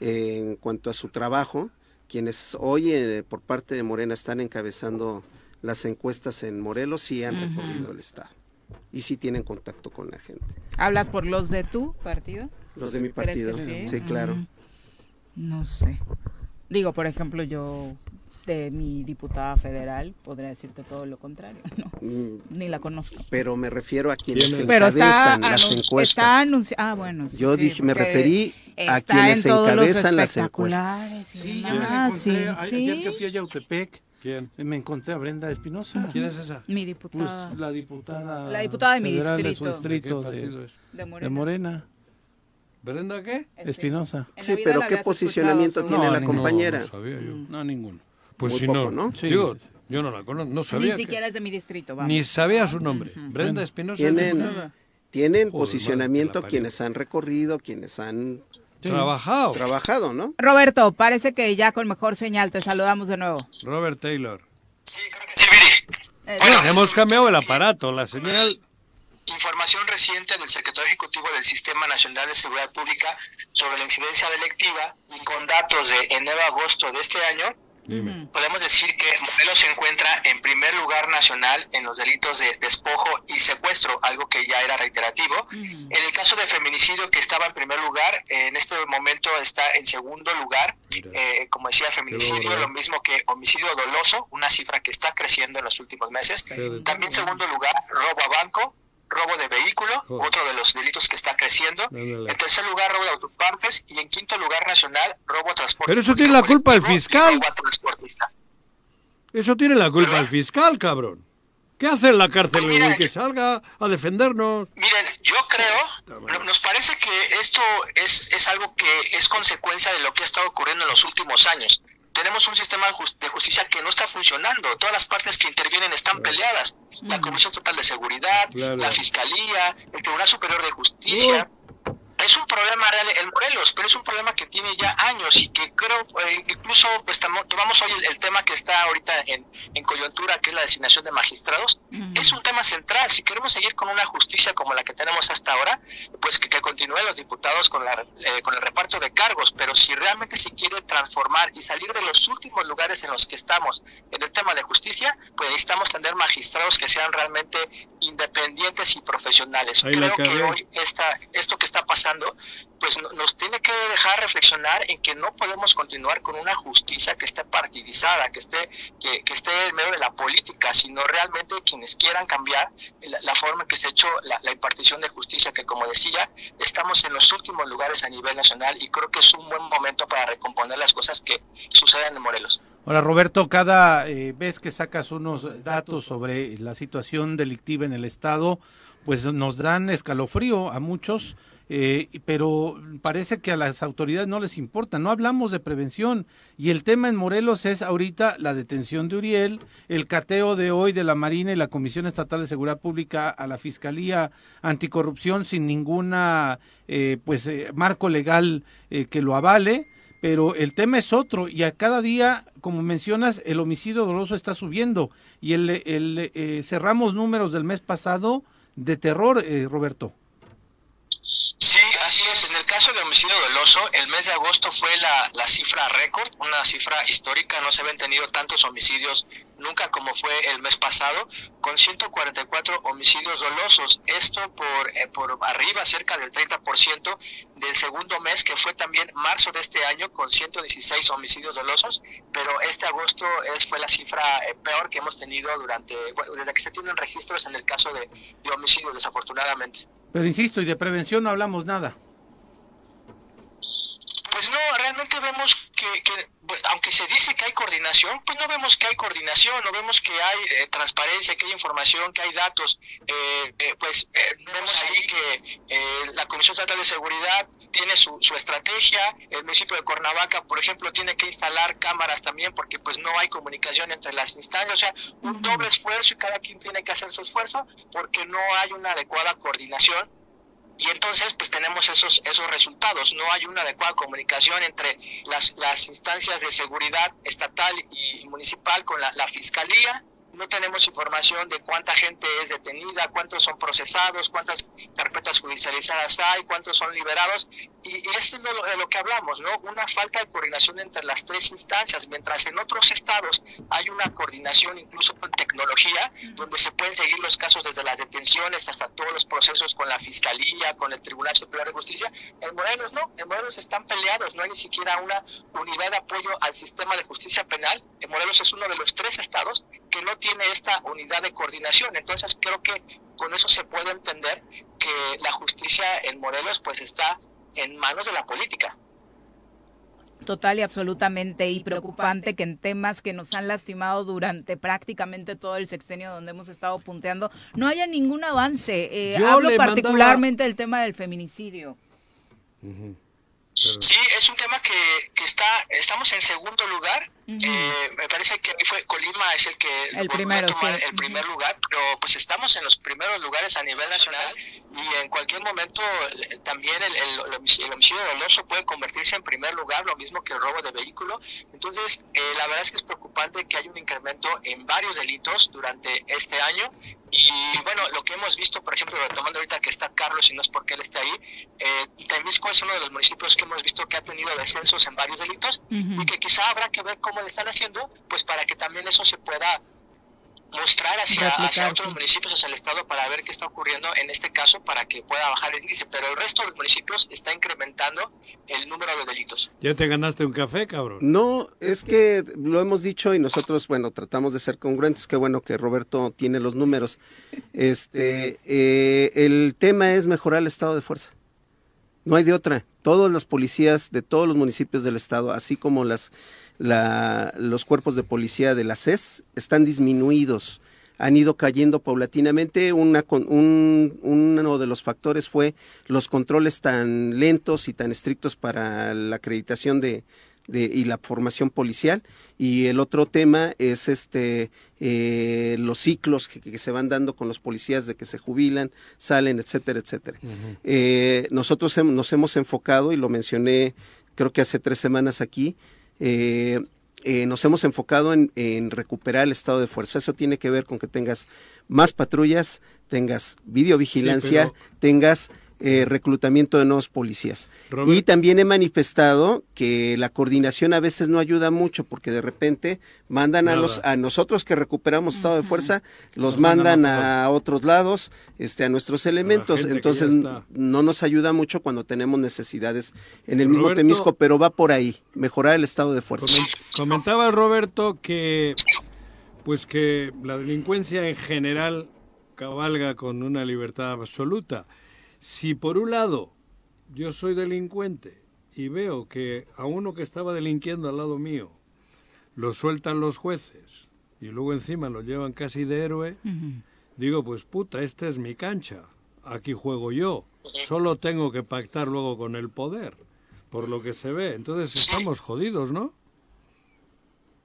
eh, en cuanto a su trabajo, quienes hoy eh, por parte de Morena están encabezando las encuestas en Morelos, sí han recorrido el estado y sí tienen contacto con la gente. ¿Hablas por los de tu partido? Los de mi ¿Crees que partido, sí? sí, claro. No sé. Digo, por ejemplo, yo de mi diputada federal podría decirte todo lo contrario, ¿no? Mm, Ni la conozco. Pero me refiero a quienes Pero está, encabezan las encuestas. está. Ah, bueno. sí, Yo sí, dije, me referí a quienes encabezan las encuestas. Sí, me encontré sí, a- sí. ayer que fui a Yautepec. ¿Quién? Me encontré a Brenda Espinosa. ¿Quién es esa? Mi diputada. Pues la diputada. La diputada de mi distrito. distrito ¿De qué de, Morena. Morena. ¿Brenda qué? Espinosa. Sí, pero ¿qué posicionamiento tiene No, la ninguno, compañera? No sabía yo. No, ninguno. Pues Muy si poco, no, ¿no? Sí, digo, sí, sí. yo no la conozco, no Ni sabía. que- siquiera es de mi distrito, vamos. ni sabía su nombre. Brenda Espinosa. es Tienen, tienen Joder, posicionamiento madre que quienes han recorrido, quienes han Trabajado. trabajado, ¿no? Roberto, parece que ya con mejor señal te saludamos de nuevo. Robert Taylor. Eh, Bueno, hemos cambiado el aparato, la señal. Información reciente del secretario ejecutivo del Sistema Nacional de Seguridad Pública sobre la incidencia delictiva y con datos de enero-agosto de este año, podemos decir que Morelos se encuentra en primer lugar nacional en los delitos de despojo y secuestro, algo que ya era reiterativo. En el caso de feminicidio, que estaba en primer lugar, en este momento está en segundo lugar. Eh, como decía, feminicidio, lo mismo que homicidio doloso, una cifra que está creciendo en los últimos meses. También segundo lugar, robo a banco, robo de vehículo, Joder. otro de los delitos que está creciendo. En tercer lugar, robo de autopartes. Y en quinto lugar nacional, robo a transporte. Pero eso tiene la culpa el fiscal. Eso tiene la culpa el fiscal, cabrón. ¿Qué hace en la cárcel Pues que salga a defendernos? Miren, yo creo, no- nos parece que esto es, es algo que es consecuencia de lo que ha estado ocurriendo en los últimos años. Tenemos un sistema de jus- de justicia que no está funcionando. Todas las partes que intervienen están peleadas. La Comisión Estatal de Seguridad, Claro. la Fiscalía, el Tribunal Superior de Justicia. Es un problema real en Morelos, pero es un problema que tiene ya años y que creo, eh, incluso pues, tomamos hoy el, el tema que está ahorita en, en coyuntura, que es la designación de magistrados. Es un tema central. Si queremos seguir con una justicia como la que tenemos hasta ahora, pues que, que continúen los diputados con, la, eh, con el reparto de cargos, pero si realmente se quiere transformar y salir de los últimos lugares en los que estamos en el tema de justicia, pues necesitamos tener magistrados que sean realmente independientes y profesionales. Ahí Creo que hoy esta, esto que está pasando, pues no- nos tiene que dejar reflexionar en que no podemos continuar con una justicia que esté partidizada, que esté, que, esté en medio de la política, sino realmente quienes quieran cambiar la, forma en que se ha hecho la, la impartición de justicia, que como decía, estamos en los últimos lugares a nivel nacional y creo que es un buen momento para recomponer las cosas que suceden en Morelos. Ahora, Roberto, cada eh, vez que sacas unos datos sobre la situación delictiva en el Estado, pues nos dan escalofrío a muchos, eh, pero parece que a las autoridades no les importa. No hablamos de prevención. Y el tema en Morelos es ahorita la detención de Uriel, el cateo de hoy de la Marina y la Comisión Estatal de Seguridad Pública a la Fiscalía Anticorrupción sin ninguna eh, pues eh, marco legal eh, que lo avale pero el tema es otro y a cada día, como mencionas, el homicidio doloso está subiendo y el, el, eh, cerramos números del mes pasado de terror, eh, Roberto. Sí, así es. En el caso de homicidio doloso, el mes de agosto fue la, la cifra récord, una cifra histórica. No se habían tenido tantos homicidios nunca como fue el mes pasado, con 144 homicidios dolosos. Esto por, eh, por arriba, cerca del 30% del segundo mes, que fue también marzo de este año, con 116 homicidios dolosos. Pero este agosto es, fue la cifra eh, peor que hemos tenido durante, bueno, desde que se tienen registros en el caso de, de homicidio, desafortunadamente. Pero insisto, y de prevención no hablamos nada. Pues no, realmente vemos que, que, aunque se dice que hay coordinación, pues no vemos que hay coordinación, no vemos que hay eh, transparencia, que hay información, que hay datos. Eh, eh, pues eh, vemos ahí que eh, la Comisión Estatal de Seguridad tiene su, su estrategia, el municipio de Cuernavaca, por ejemplo, tiene que instalar cámaras también porque pues no hay comunicación entre las instancias, o sea, un doble esfuerzo y cada quien tiene que hacer su esfuerzo porque no hay una adecuada coordinación y entonces pues tenemos esos esos resultados. No hay una adecuada comunicación entre las, las instancias de seguridad estatal y municipal con la, la fiscalía no tenemos información de cuánta gente es detenida, cuántos son procesados, cuántas carpetas judicializadas hay, cuántos son liberados. Y, y esto es de lo, de lo, que hablamos, ¿no? Una falta de coordinación entre las tres instancias, mientras en otros estados hay una coordinación incluso con tecnología, donde se pueden seguir los casos desde las detenciones hasta todos los procesos con la Fiscalía, con el Tribunal Superior de Justicia. En Morelos no, en Morelos están peleados, no hay ni siquiera una unidad de apoyo al sistema de justicia penal. En Morelos es uno de los tres estados que no tiene esta unidad de coordinación. Entonces creo que con eso se puede entender que la justicia en Morelos pues está en manos de la política. Total y absolutamente y preocupante que en temas que nos han lastimado durante prácticamente todo el sexenio donde hemos estado punteando no haya ningún avance. Eh, hablo le mandaba- particularmente del tema del feminicidio. Sí, es un tema que, que está, estamos en segundo lugar. Eh, me parece que ahí fue Colima es el que El primero, sí. el primer lugar, pero pues estamos en los primeros lugares a nivel nacional y en cualquier momento eh, también el, el, el homicidio, el homicidio doloso puede convertirse en primer lugar, lo mismo que el robo de vehículo. Entonces, eh, la verdad es que es preocupante que haya un incremento en varios delitos durante este año y bueno, lo que hemos visto, por ejemplo, retomando ahorita que está Carlos y no es porque él esté ahí, eh, Temisco es uno de los municipios que hemos visto que ha tenido descensos en varios delitos y que quizá habrá que ver cómo le están haciendo, pues para que también eso se pueda mostrar hacia, hacia otros municipios, hacia el Estado, para ver qué está ocurriendo en este caso, para que pueda bajar el índice. Pero el resto de los municipios está incrementando el número de delitos. Ya te ganaste un café, cabrón. No, es que lo hemos dicho y nosotros, bueno, tratamos de ser congruentes. Qué bueno que Roberto tiene los números. Este, eh, el tema es mejorar el estado de fuerza. No hay de otra. Todas las policías de todos los municipios del estado, así como las, la- los cuerpos de policía de la CES, están disminuidos. Han ido cayendo paulatinamente. Una, un- uno de los factores fue los controles tan lentos y tan estrictos para la acreditación de, de- y la formación policial y el otro tema es este eh, los ciclos que, que se van dando con los policías de que se jubilan salen etcétera etcétera Eh, nosotros hem- nos hemos enfocado y lo mencioné creo que hace tres semanas aquí eh, eh, nos hemos enfocado en, en recuperar el estado de fuerza. Eso tiene que ver con que tengas más patrullas tengas videovigilancia Sí, pero- tengas eh, reclutamiento de nuevos policías. Robert- Y también he manifestado que la coordinación a veces no ayuda mucho porque de repente mandan a los a nosotros que recuperamos estado de fuerza, los Nos mandan mandan a a otros lados, este a nuestros elementos, entonces no nos ayuda mucho cuando tenemos necesidades en el mismo Roberto- Temisco, pero va por ahí, mejorar el estado de fuerza. Comen- Comentaba Roberto que pues que la delincuencia en general cabalga con una libertad absoluta. Si por un lado yo soy delincuente y veo que a uno que estaba delinquiendo al lado mío lo sueltan los jueces y luego encima lo llevan casi de héroe, digo, pues puta, esta es mi cancha, aquí juego yo, solo tengo que pactar luego con el poder, por lo que se ve. Entonces estamos jodidos, ¿no?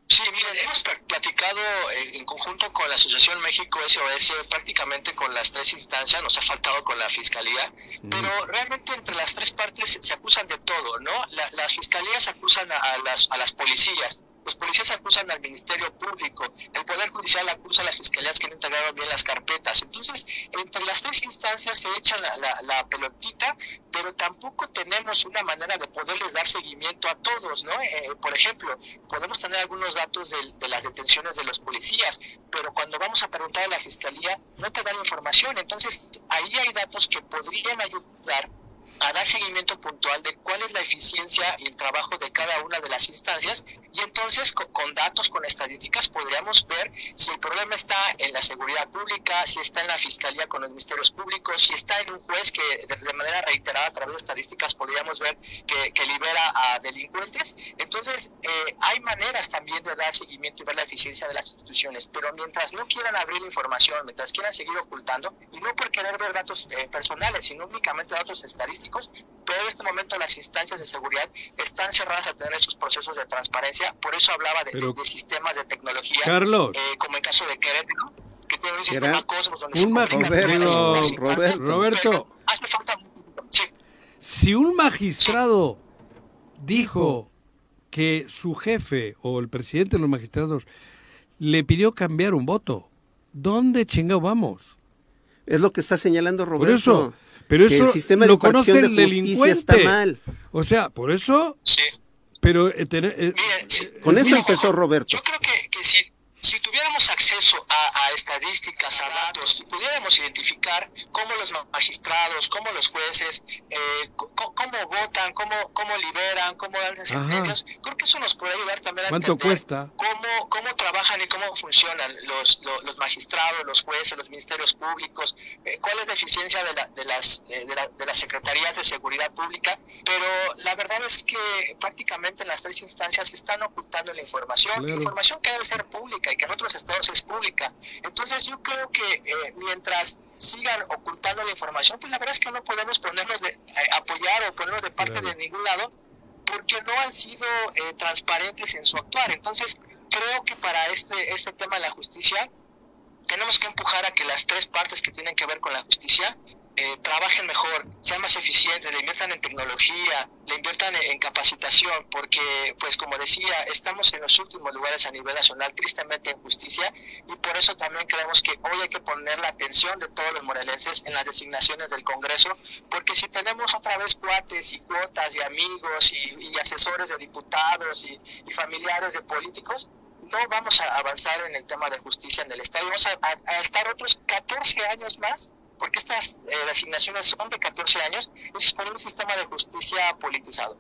Sí, miren, hemos pl- platicado eh, en conjunto con la Asociación México SOS, prácticamente con las tres instancias, nos ha faltado con la Fiscalía, pero realmente entre las tres partes se acusan de todo, ¿no? La- las fiscalías acusan a, a las, a las policías, los policías acusan al Ministerio Público, el Poder Judicial acusa a las fiscalías que no integraron bien las carpetas. Entonces, entre las tres instancias se echan la, la- la pelotita, pero tampoco tenemos una manera de poderles dar seguimiento a todos, ¿no? Eh, por ejemplo, podemos tener algunos datos de, de las detenciones de los policías, pero cuando vamos a preguntar a la fiscalía no te dan información. Entonces, ahí hay datos que podrían ayudar a dar seguimiento puntual de cuál es la eficiencia y el trabajo de cada una de las instancias y entonces con, con datos, con estadísticas podríamos ver si el problema está en la seguridad pública, si está en la fiscalía con los ministerios públicos, si está en un juez que de, de manera reiterada a través de estadísticas podríamos ver que, que libera a delincuentes. Entonces eh, hay maneras también de dar seguimiento y ver la eficiencia de las instituciones, pero mientras no quieran abrir información, mientras quieran seguir ocultando, y no por querer ver datos eh, personales, sino únicamente datos estadísticos, pero en este momento las instancias de seguridad están cerradas a tener esos procesos de transparencia, por eso hablaba de, Pero- de sistemas de tecnología, Carlos. eh, como en caso de Querétaro, que tiene un sistema Cosmos donde se Un instancias, Roberto. Roberto. pero hace falta sí, Si un magistrado dijo que su jefe o el presidente de los magistrados le pidió cambiar un voto, ¿dónde chingado vamos? Es lo que está señalando Roberto. Por eso, pero que eso el sistema lo de conoce el de justicia está mal. O sea, por eso. Sí. Pero eh, tener- eh, Con es eso muy- empezó Roberto. Yo creo que, que sí, si tuviéramos acceso a, a, estadísticas, a datos, y pudiéramos identificar cómo los magistrados, cómo los jueces, eh, cómo votan, cómo, cómo liberan, cómo dan las sentencias, creo que eso nos puede ayudar también a entender cuesta? Cómo, cómo trabajan y cómo funcionan los, los, magistrados, los jueces, los ministerios públicos, eh, cuál es la eficiencia de, la, de, las, eh, de, la, de las secretarías de seguridad pública, pero la verdad es que prácticamente en las tres instancias se están ocultando la información, información que debe ser pública que en otros estados es pública. Entonces yo creo que eh, mientras sigan ocultando la información, pues la verdad es que no podemos ponernos de apoyar o ponernos de parte de ningún lado porque no han sido eh, transparentes en su actuar. Entonces, creo que para este, este tema de la justicia, tenemos que empujar a que las tres partes que tienen que ver con la justicia eh, trabajen mejor, sean más eficientes, le inviertan en tecnología, le inviertan en, capacitación, porque, pues como decía, estamos en los últimos lugares a nivel nacional, tristemente en justicia, y por eso también creemos que hoy hay que poner la atención de todos los morelenses en las designaciones del Congreso, porque si tenemos otra vez cuates y cuotas y amigos y, asesores de diputados y, familiares de políticos, no vamos a avanzar en el tema de justicia en el Estado. Vamos a, estar otros 14 años más porque estas eh, asignaciones son de 14 años, es con un sistema de justicia politizado.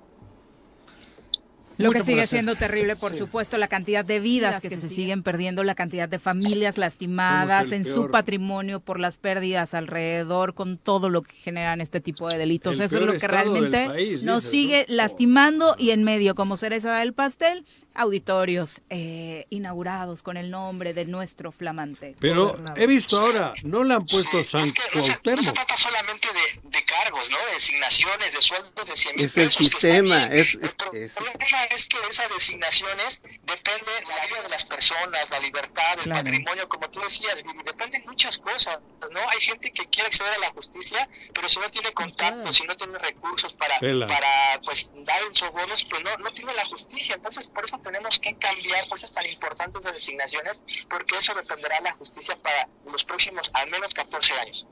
Lo que sigue siendo terrible, por supuesto, la cantidad de vidas que, se, siguen perdiendo, la cantidad de familias lastimadas en su patrimonio por las pérdidas alrededor, con todo lo que generan este tipo de delitos. Eso es lo que realmente nos sigue lastimando y en medio, como cereza del pastel, auditorios eh, inaugurados con el nombre de nuestro flamante. Pero he visto ahora, no le han puesto San es que no se, no se, trata solamente de, de, cargos, ¿no? De designaciones, de sueldos de 100 mil Es el sistema. Es, es, el problema es que esas designaciones dependen la vida de las personas, la libertad, el patrimonio, como tú decías, Vivi, dependen muchas cosas, ¿no? Hay gente que quiere acceder a la justicia, pero si no tiene contactos, si no tiene recursos para, para pues, dar en sobornos, pues no, no tiene la justicia. Entonces, por eso tenemos que cambiar cosas tan importantes de designaciones, porque eso dependerá de la justicia para los próximos al menos 14 años.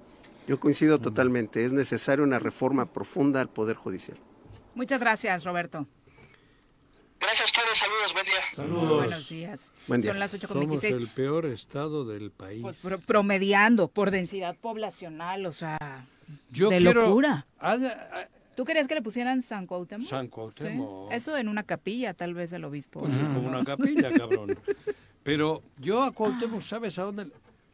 Yo coincido totalmente, es necesaria una reforma profunda al Poder Judicial. Muchas gracias, Roberto. Gracias a ustedes, saludos, buen día. Saludos. Buenos días. Buen día. Son las 8 Somos el peor estado del país. Pues, promediando por densidad poblacional, o sea, Yo de quiero... locura. ¿Tú querías que le pusieran San Cuauhtémoc? San Cuauhtémoc. ¿Sí? Eso en una capilla, tal vez, el obispo. Pues es como una capilla, cabrón. Pero yo a Cuauhtémoc, ¿sabes a dónde?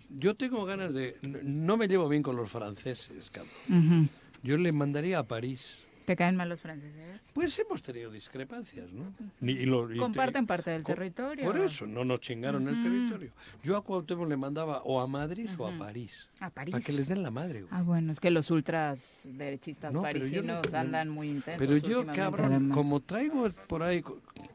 Yo tengo ganas de... No me llevo bien con los franceses, cabrón. Uh -huh. Yo le mandaría a París. ¿Te caen mal los franceses? Pues hemos tenido discrepancias, ¿no? Y lo, y Comparten te, parte del territorio. Por eso, no nos chingaron uh -huh. el territorio. Yo a Cuauhtémoc le mandaba o a Madrid uh -huh. o a París. A París. Para que les den la madre. Güey. Ah, bueno, es que los ultras derechistas no, parisinos yo, andan muy intensos. Pero yo, cabrón, como traigo por ahí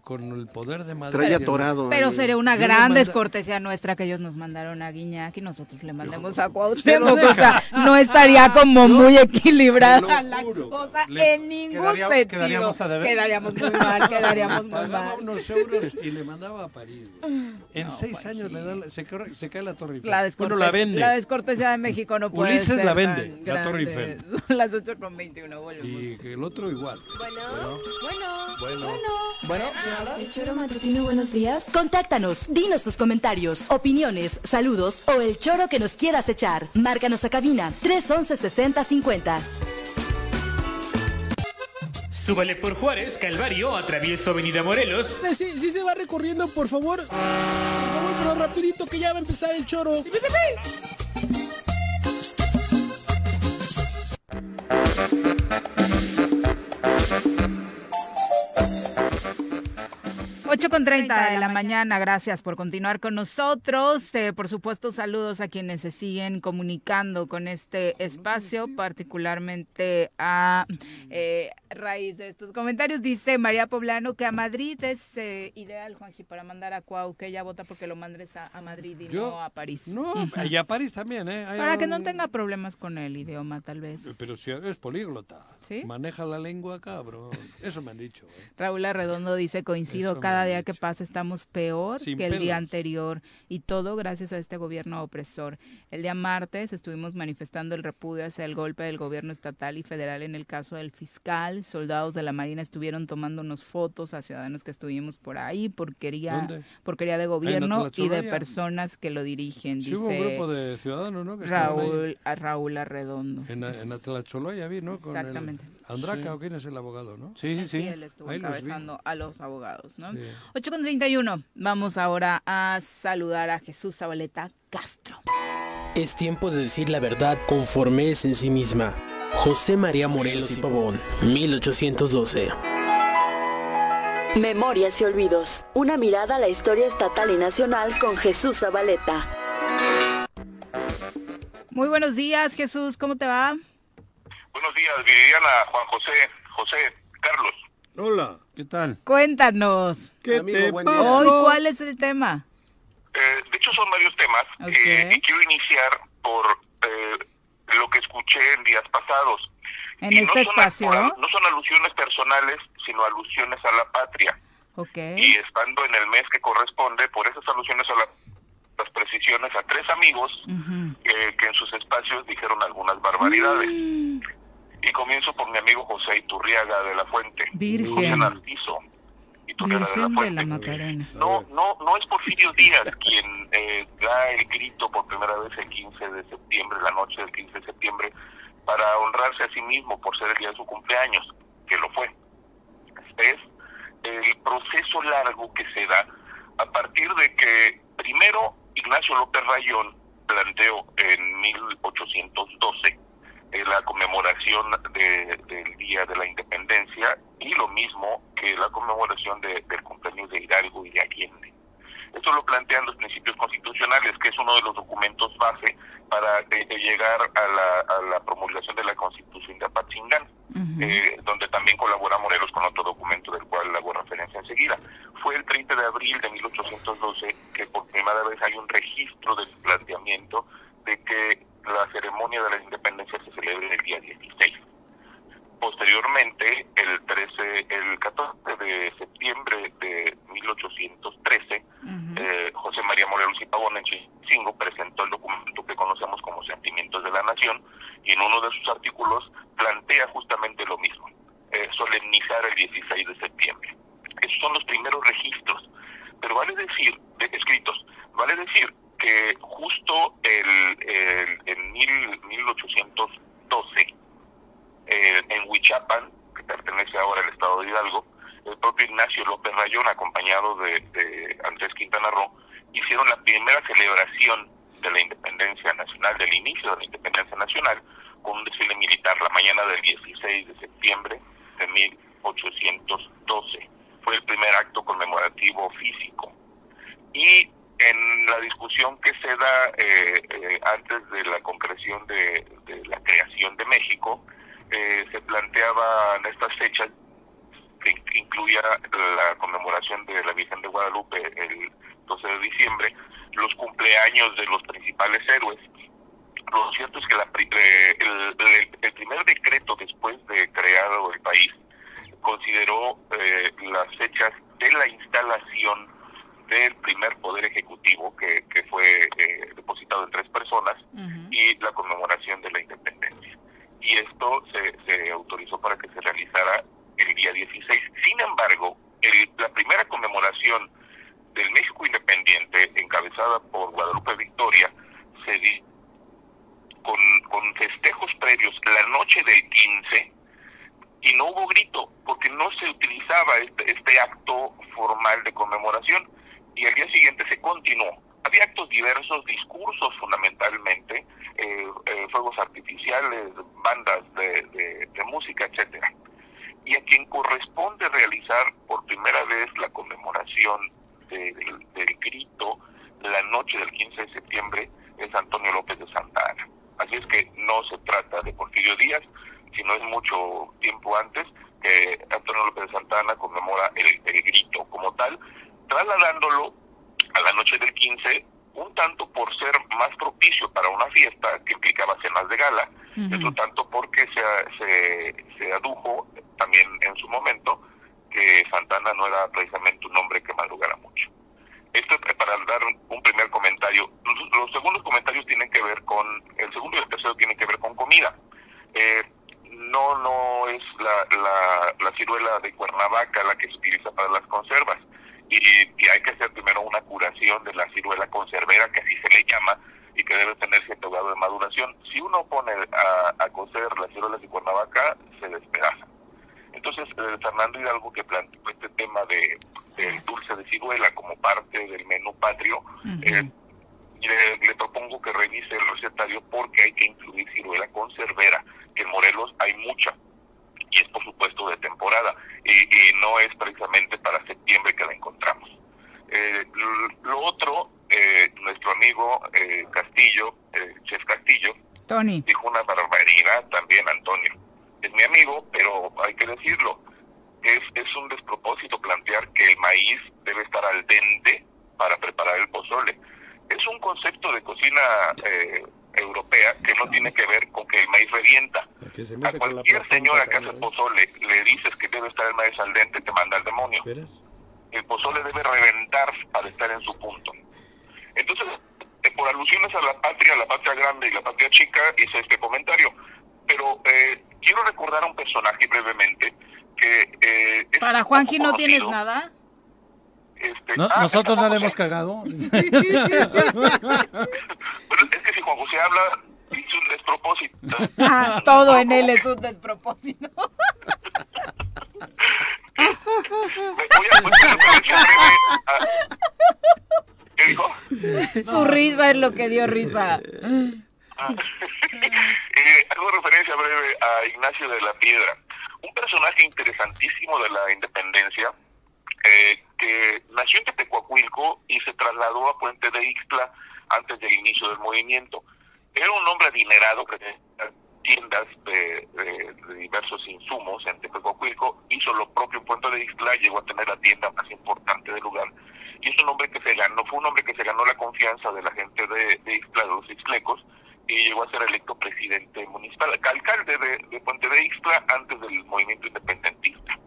con el poder de Madrid. Trae atorado. Pero sería una gran manda... descortesía nuestra que ellos nos mandaron a Guiñac y nosotros le mandemos a Cuauhtémoc. O sea, no estaría como muy equilibrada la cosa le, en ningún quedaría, sentido. Quedaríamos, a deber. quedaríamos muy mal, quedaríamos muy Pagaba mal. unos euros y le mandaba a París. Güey. En no, seis pues años sí. le da, se, cae, se, cae la Torre Eiffel. La bueno, la vende. La descortesía México no puede Ulises ser la vende, la Torre Eiffel. Son las 8 con 21, volvemos. Y el otro igual. Bueno, bueno, bueno. Bueno, bueno. ¿quién El choro matutino, buenos días. Contáctanos, dinos tus comentarios, opiniones, saludos o el choro que nos quieras echar. Márcanos a cabina 311 6050. Súbale por Juárez, Calvario, atravieso Avenida Morelos. Sí, sí se va recorriendo, por favor. Por favor, pero rapidito que ya va a empezar el choro. Thank you. 8 con 30 de la mañana, gracias por continuar con nosotros. Eh, por supuesto, saludos a quienes se siguen comunicando con este espacio, particularmente a eh, raíz de estos comentarios. Dice María Poblano que a Madrid es eh, ideal, Juanji, para mandar a Cuau, que ella vota porque lo mandes a, a Madrid y ¿Yo? no a París. No, uh -huh. y a París también, ¿eh? Hay para un... que no tenga problemas con el idioma, tal vez. Pero si es políglota. ¿Sí? Maneja la lengua, cabrón. Eso me han dicho. ¿eh? Raúl Arredondo dice, coincido, Eso cada día que pasa estamos peor Sin que el día anterior y todo gracias a este gobierno opresor. El día martes estuvimos manifestando el repudio hacia el golpe del gobierno estatal y federal en el caso del fiscal. Soldados de la Marina estuvieron tomándonos fotos a ciudadanos que estuvimos por ahí, porquería, ¿Dónde? porquería de gobierno y de personas que lo dirigen, Sí, hubo un grupo de ciudadanos, ¿no? Que. Raúl, a Raúl Arredondo. En, en Atlacholoya vi, ¿no? Con el- Exactamente. Andraca, Sí. ¿o quién es el abogado, no? Sí, sí, sí. él estuvo Ahí los vi. encabezando a los abogados, ¿no? Sí. 8 con 31. Vamos ahora a saludar a Jesús Zabaleta Castro. Es tiempo de decir la verdad conforme es en sí misma. José María Morelos y Pavón, 1812. Memorias y olvidos. Una mirada a la historia estatal y nacional con Jesús Zabaleta. Muy buenos días, Jesús. ¿Cómo te va? Buenos días, Viridiana, Juan José, José, Carlos. Hola. ¿Qué tal? Cuéntanos. ¿Qué Amigo, te pasó? Hoy, ¿cuál es el tema? Eh, de hecho, son varios temas eh, y quiero iniciar por eh, lo que escuché en días pasados. En Y este no son, espacio. por- no son alusiones personales, sino alusiones a la patria. Ok. Y estando en el mes que corresponde, por esas alusiones a la- las precisiones a tres amigos eh, que en sus espacios dijeron algunas barbaridades. Mm. Y comienzo por mi amigo José Iturriaga de la Fuente. Virgen. José Narciso Iturriaga de la de la Macarena. No, no, no es Porfirio Díaz quien eh, da el grito por primera vez el 15 de septiembre, la noche del 15 de septiembre, para honrarse a sí mismo por ser el día de su cumpleaños, que lo fue. Es el proceso largo que se da a partir de que primero Ignacio López Rayón planteó en 1812 la conmemoración de- del Día de la Independencia y lo mismo que la conmemoración de- del cumpleaños de Hidalgo y de Allende. Esto lo plantean los principios constitucionales, que es uno de los documentos base para eh, eh, llegar a la, a la promulgación de la Constitución de Apatzingán, eh, donde también colabora Morelos con otro documento del cual hago referencia enseguida. Fue el 30 de abril de 1812 que por primera vez hay un registro del planteamiento de que la ceremonia de la independencia se celebre el día 16. Posteriormente, el 13, el 14 de septiembre de 1813, eh, José María Morelos y Pavón en Chicingo presentó el documento que conocemos como Sentimientos de la Nación y en uno de sus artículos plantea justamente lo mismo, eh, solemnizar el 16 de septiembre. Esos son los primeros registros, pero vale decir, de, escritos, vale decir que justo el, en mil- 1812, eh, en Huichapan, que pertenece ahora al estado de Hidalgo, el propio Ignacio López Rayón, acompañado de, de Andrés Quintana Roo, hicieron la primera celebración de la independencia nacional, del inicio de la independencia nacional, con un desfile militar la mañana del 16 de septiembre de 1812. Fue el primer acto conmemorativo físico. Y en la discusión que se da eh, eh, antes de la concreción de, la creación de México, eh, se planteaban estas fechas que in- incluía la conmemoración de la Virgen de Guadalupe el 12 de diciembre, los cumpleaños de los principales héroes. Lo cierto es que la eh, el, el- el primer decreto después de creado el país consideró eh, las fechas de la instalación del primer poder ejecutivo que, que fue eh, depositado en tres personas y la conmemoración de la independencia. Y esto se, se autorizó para que se realizara el día 16. Sin embargo, el- la primera conmemoración del México independiente, encabezada por Guadalupe Victoria, se di con, con festejos previos la noche del 15 y no hubo grito porque no se utilizaba este, este acto formal de conmemoración y al día siguiente se continuó. Había actos diversos, discursos fundamentalmente, eh, eh, fuegos artificiales, bandas de, música, etcétera. Y a quien corresponde realizar por primera vez la conmemoración de- del, grito la noche del 15 de septiembre es Antonio López de Santa Ana. Así es que no se trata de Porfirio Díaz, sino es mucho tiempo antes que Antonio López de Santa Ana conmemora el grito como tal, trasladándolo a la noche del 15, un tanto por ser más propicio para una fiesta que implicaba cenas de gala, y otro tanto porque se, se, se adujo también en su momento que Santana no era precisamente un hombre que madrugara mucho. Esto es para dar un primer comentario. Los, los segundos comentarios tienen que ver con, el segundo y el tercero tienen que ver con comida. Eh, no, no es la, la, la ciruela de Cuernavaca la que se utiliza para las conservas. Y, y hay que hacer primero una curación de la ciruela conservera, que así se le llama, y que debe tener cierto grado de maduración. Si uno pone a, a cocer las ciruelas de Cuernavaca, se despedaza. Entonces, eh, Fernando Hidalgo, que planteó este tema de, del dulce de ciruela como parte del menú patrio, eh, le, le propongo que revise el recetario porque hay que incluir ciruela conservera, que en Morelos hay mucha y es por supuesto de temporada y, y no es precisamente para septiembre que la encontramos. Eh, l- lo otro, eh, nuestro amigo eh, Castillo, eh, Chef Castillo, Tony. dijo una barbaridad también, Antonio. Es mi amigo, pero hay que decirlo. Es, es un despropósito plantear que el maíz debe estar al dente para preparar el pozole. Es un concepto de cocina eh, europea que no tiene que ver con que el maíz revienta. Que se A mete con la cualquier señora que placenta, hace pozole le dices que debe estar el maíz al dente, te manda al demonio. El pozole debe reventar para estar en su punto. Entonces, eh, por alusiones a la patria, la patria grande y la patria chica, hice este comentario. Pero eh, quiero recordar a un personaje brevemente que... eh, es Juanji no tienes nada. Este, No, ah, nosotros no le hemos cagado. Pero es que si Juan José habla, dice un despropósito. Ah, todo en él es un despropósito. Voy a poner una referencia breve a- ¿Qué dijo? Su risa es lo que dio risa. Eh, hago referencia breve a Ignacio de la Piedra, un personaje interesantísimo de la independencia eh, que nació en Tepecuacuilco y se trasladó a Puente de Ixtla antes del inicio del movimiento. Era un hombre adinerado que tenía tiendas de, de- de diversos insumos en Tepecuacuilco, hizo lo propio en Puente de Ixtla, llegó a tener la tienda más importante del lugar y es un hombre que se ganó, fue un hombre que se ganó la confianza de la gente de, de Ixtla, de los ixtlecos, y llegó a ser electo presidente municipal, alcalde de, de Puente de Ixtla antes del movimiento independentista.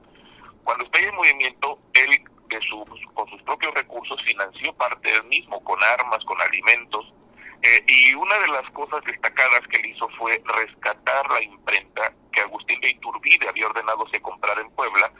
Cuando estalla el movimiento, él de sus, con sus propios recursos financió parte del mismo, con armas, con alimentos, eh, y una de las cosas destacadas que él hizo fue rescatar la imprenta que Agustín de Iturbide había ordenado se comprara en Puebla,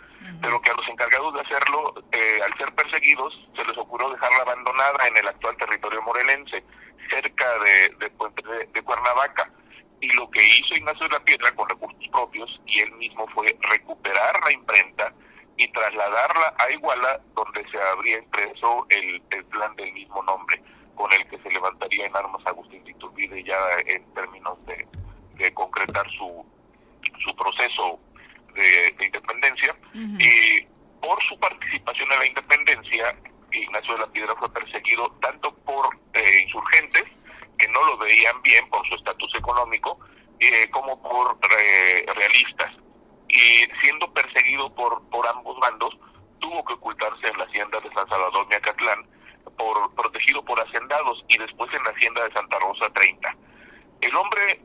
pero que a los encargados de hacerlo, eh, al ser perseguidos, se les ocurrió dejarla abandonada en el actual territorio morelense, cerca de, de Puente de, de Cuernavaca. Y lo que hizo Ignacio de la Piedra con recursos propios y él mismo fue recuperar la imprenta y trasladarla a Iguala, donde se habría impreso el, el plan del mismo nombre, con el que se levantaría en armas Agustín de Iturbide ya en términos de, su, su proceso de, de independencia. Y por su participación en la independencia, Ignacio de la Piedra fue perseguido tanto por eh, insurgentes, que no lo veían bien por su estatus económico, eh, como por eh, realistas. Y siendo perseguido por, por ambos bandos, tuvo que ocultarse en la hacienda de San Salvador Miacatlán, por, protegido por hacendados, y después en la hacienda de Santa Rosa 30. El hombre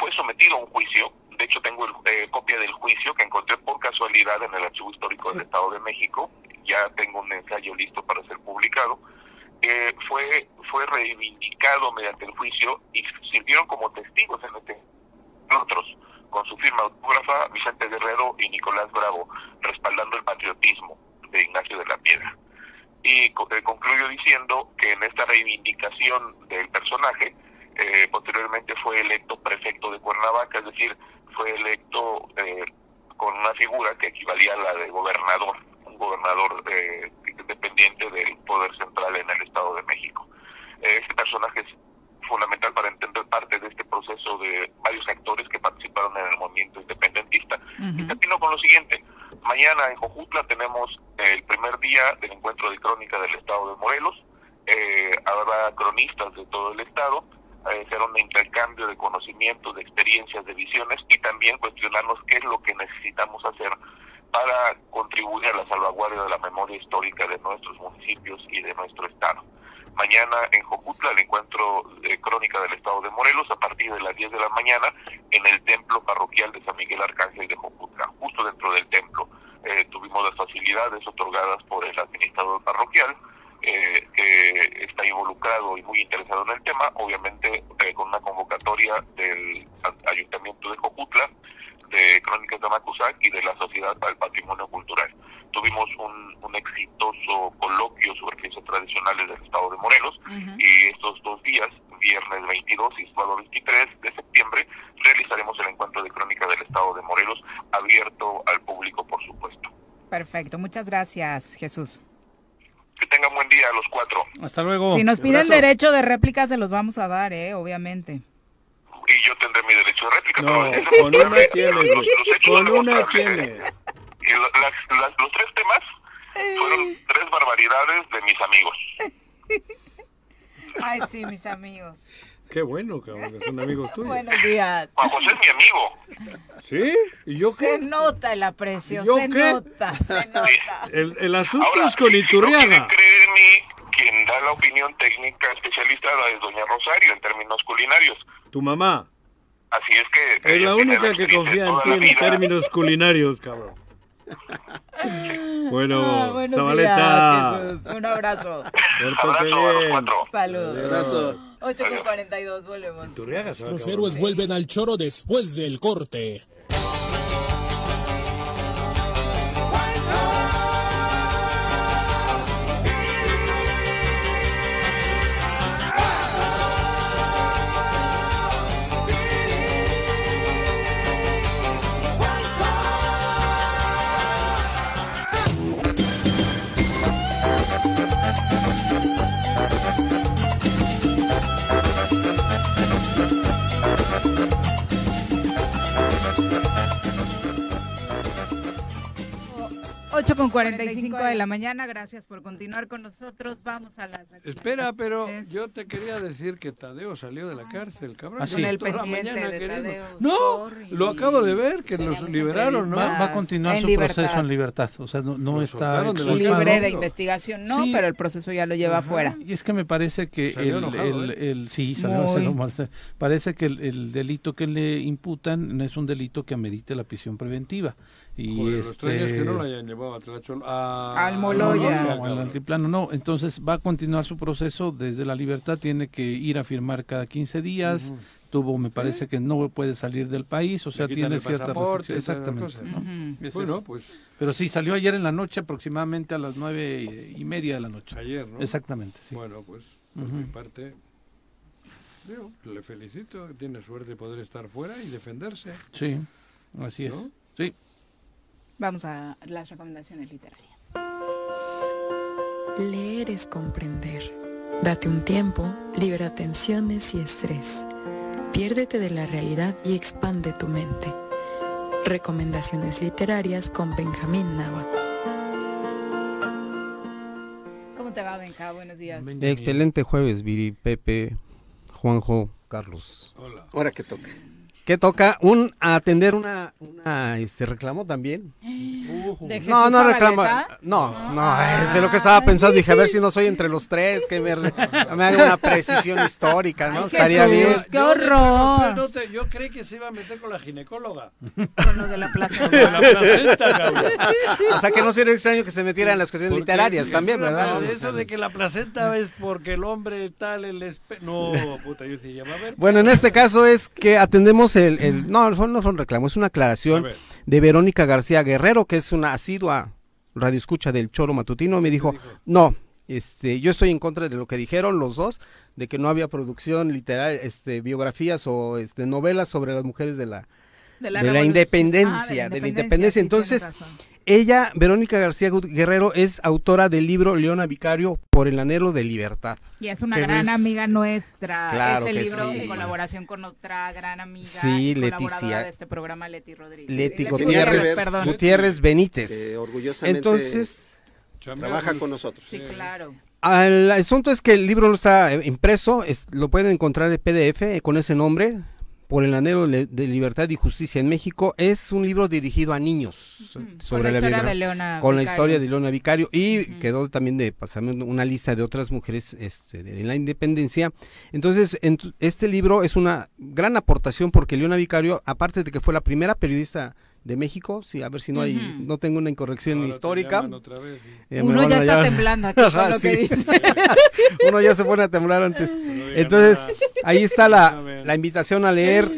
fue sometido a un juicio, de hecho tengo el, eh, copia del juicio que encontré por casualidad en el Archivo Histórico del Estado de México, ya tengo un ensayo listo para ser publicado, eh, fue, fue reivindicado mediante el juicio y sirvieron como testigos en este otros, con su firma autógrafa Vicente Guerrero y Nicolás Bravo, respaldando el patriotismo de Ignacio de la Piedra. Y eh, concluyo diciendo que en esta reivindicación del personaje, eh, posteriormente fue electo prefecto de Cuernavaca, es decir, fue electo eh, con una figura que equivalía a la de gobernador, un gobernador eh, independiente del poder central en el Estado de México. Este personaje es fundamental para entender parte de este proceso de varios actores que participaron en el movimiento independentista. Y termino con lo siguiente. Mañana en Jojutla tenemos el primer día del encuentro de crónica del Estado de Morelos. Eh, habrá cronistas de todo el Estado. Eh, será un intercambio de conocimientos, de experiencias, de visiones y también cuestionarnos qué es lo que necesitamos hacer para contribuir a la salvaguardia de la memoria histórica de nuestros municipios y de nuestro Estado. Mañana en Jojutla el encuentro de crónica del Estado de Morelos a partir de las 10 de la mañana en el templo parroquial de San Miguel Arcángel de Jojutla, justo dentro del templo. eh, tuvimos las facilidades otorgadas por el administrador parroquial, eh, que está involucrado y muy interesado en el tema, obviamente eh, con una convocatoria del Ayuntamiento de Jocutla, de Crónicas de Macusac y de la Sociedad para el Patrimonio Cultural. Tuvimos un, un exitoso coloquio sobre fiestas tradicionales del Estado de Morelos y estos dos días, viernes 22 y sábado 23 de septiembre, realizaremos el encuentro de Crónica del Estado de Morelos, abierto al público, por supuesto. Perfecto, muchas gracias, Jesús. Que tengan buen día a los cuatro. Hasta luego. Si nos piden derecho de réplica, se los vamos a dar, ¿eh? Obviamente. Y yo tendré mi derecho de réplica. No, pero con una los- tienes, los- los hechos Con una tienes. Y lo- las- las- los tres temas fueron tres barbaridades de mis amigos. Ay, sí, mis amigos. Qué bueno, cabrón, que son amigos tuyos. Buenos días. Juan José es mi amigo. ¿Sí? ¿Y yo Se nota el aprecio, ¿Yo se qué? nota, se nota. El, el asunto Ahora, es con si- si no creer en mí, quien da la opinión técnica especializada es doña Rosario en términos culinarios. Tu mamá. Así es que... Es ella la única que confía en ti en vida. términos culinarios, cabrón. Bueno, Ah, buenos Zabaleta. días, Jesús. Un abrazo. Bien. Saludos. Abrazo. 8 con 42, volvemos. Los héroes vuelven al choro después del corte. Ocho con 45 de la mañana, gracias por continuar con nosotros. Vamos a las Espera, pero yo te quería decir que Tadeo salió de la cárcel, cabrón. Ah, sí. Con el Toda la pendiente mañana queriendo. Tadeo, No, sorry. lo acabo de ver, que los Teníamos liberaron, ¿no? Va, a continuar su libertad. proceso en libertad. O sea, no, no está de libre de investigación, no, Sí. pero el proceso ya lo lleva afuera. Y es que me parece que Salió el, enojado, el- ¿eh? el- sí, salió Parece que el, el delito que le imputan no es un delito que amerite la prisión preventiva. Y Joder, lo este, extraño es que no lo hayan llevado a Tlachol- a- Al Moloya. no, no, al altiplano no. Entonces va a continuar su proceso desde la libertad. Tiene que ir a firmar cada 15 días. Ujú. Tuvo, me parece que no puede salir del país. O sea, tiene el ciertas pasaporte, restricciones. toda la Exactamente. cosa. ¿no? Es Bueno, eso. pues Pero sí, salió ayer en la noche, aproximadamente a las nueve y media de la noche. ayer, ¿no? Exactamente, sí. Bueno, pues por Ujú. mi parte, digo, le felicito, tiene suerte de poder estar fuera y defenderse. Sí, así es. ¿No? Sí. Vamos a las recomendaciones literarias. Leer es comprender. Date un tiempo, libera tensiones y estrés. Piérdete de la realidad y expande tu mente. Recomendaciones literarias con Benjamín Nava. ¿Cómo te va, Benja? Buenos días. Excelente jueves, Viri, Pepe, Juanjo, Carlos. Hola. Ahora que toca. ¿Qué toca? Un atender una, una este reclamo también. ¿De Jesús No, no reclamo. Zabaleta? No, no, es lo que estaba pensando. Dije, a ver si no soy entre los tres, que me, me haga una precisión histórica, ¿no? Ay, Estaría Jesús, bien. ¡Qué Yo horror! no te- yo creí que se iba a meter con la ginecóloga. Con los de la plaza. De la placenta, cabrón. O sea, que no sería extraño que se metiera en las cuestiones Porque literarias también, ¿verdad? Eso de que la placenta es porque el hombre tal, el espe... No, puta, yo decía, va a ver. Bueno, en este caso es que atendemos el... el- no, no son reclamos, es una aclaración de Verónica García Guerrero, que es una asidua radioescucha del Choro Matutino. Me dijo, no, este, yo estoy en contra de lo que dijeron los dos, de que no había producción literal, este, biografías o este, novelas sobre las mujeres de la, De de la independencia, Ah, de la de la independencia, sí, Entonces, razón. Ella, Verónica García Gu- Guerrero, es autora del libro Leona Vicario por el anhelo de libertad. Y es una gran ves- amiga nuestra. Claro Ese que libro sí. en colaboración con otra gran amiga Sí, y colaboradora Leticia. de este programa, Leti Rodríguez. Leti Gutiérrez, Gutiérrez, perdón. Gutiérrez Benítez. Que orgullosamente Entonces, trabaja con nosotros. Sí, claro. al- el asunto es que el libro no está eh, impreso, es- lo pueden encontrar en PDF eh, con ese nombre, por el anhelo de libertad y justicia en México. Es un libro dirigido a niños Con la historia biogra- de Leona con la historia de Leona Vicario y quedó también de pasarme una lista de otras mujeres este, de la independencia. Entonces, en- este libro es una gran aportación porque Leona Vicario, aparte de que fue la primera periodista de México, sí, a ver si no hay, no tengo una incorrección histórica. otra vez, Eh, Uno ya está llamar- temblando aquí con lo que dice. Uno ya se pone a temblar antes. Entonces, nada. ahí está la, la invitación a leer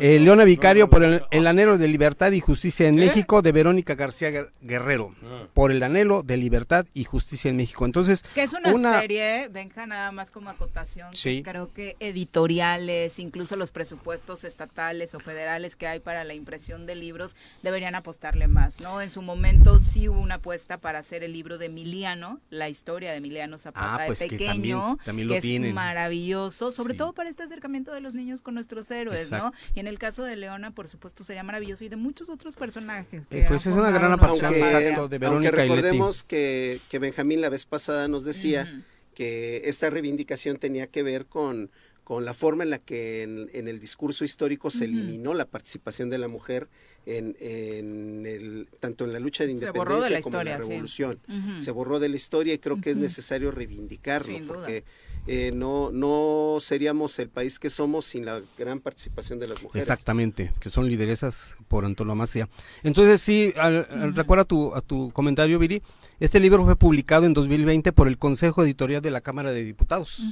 eh, no, Leona no, Vicario no, por el, anhelo de libertad y justicia en. México de Verónica García Guer- Guerrero. Ah. Por el anhelo de libertad y justicia en México. Entonces, Que es una, una- serie, venga nada más como acotación, que Sí. creo que editoriales, incluso los presupuestos estatales o federales que hay para la impresión de libros, deberían apostarle más, ¿no? En su momento sí hubo una apuesta para hacer el libro de Emiliano, la historia de Emiliano Zapata Ah, de pues que pequeño, también- también lo que es tienen. maravilloso, sobre Sí. todo para este acercamiento de los niños con nuestros héroes, ¿no? Y en el caso de Leona, por supuesto, sería maravilloso y de muchos otros personajes. Eh, que pues es una gran aportación, de aunque Verónica recordemos que, que Benjamín la vez pasada nos decía que esta reivindicación tenía que ver con, con la forma en la que en, en el discurso histórico se eliminó la participación de la mujer en, en el, tanto en la lucha de independencia como en la sí. revolución. Se borró de la historia y creo que es necesario reivindicarlo porque eh, no, no seríamos el país que somos sin la gran participación de las mujeres. Exactamente, que son lideresas por antonomasia. Entonces, sí, al- al- recuerda a tu, a tu comentario, Viri, este libro fue publicado en 2020 por el Consejo Editorial de la Cámara de Diputados,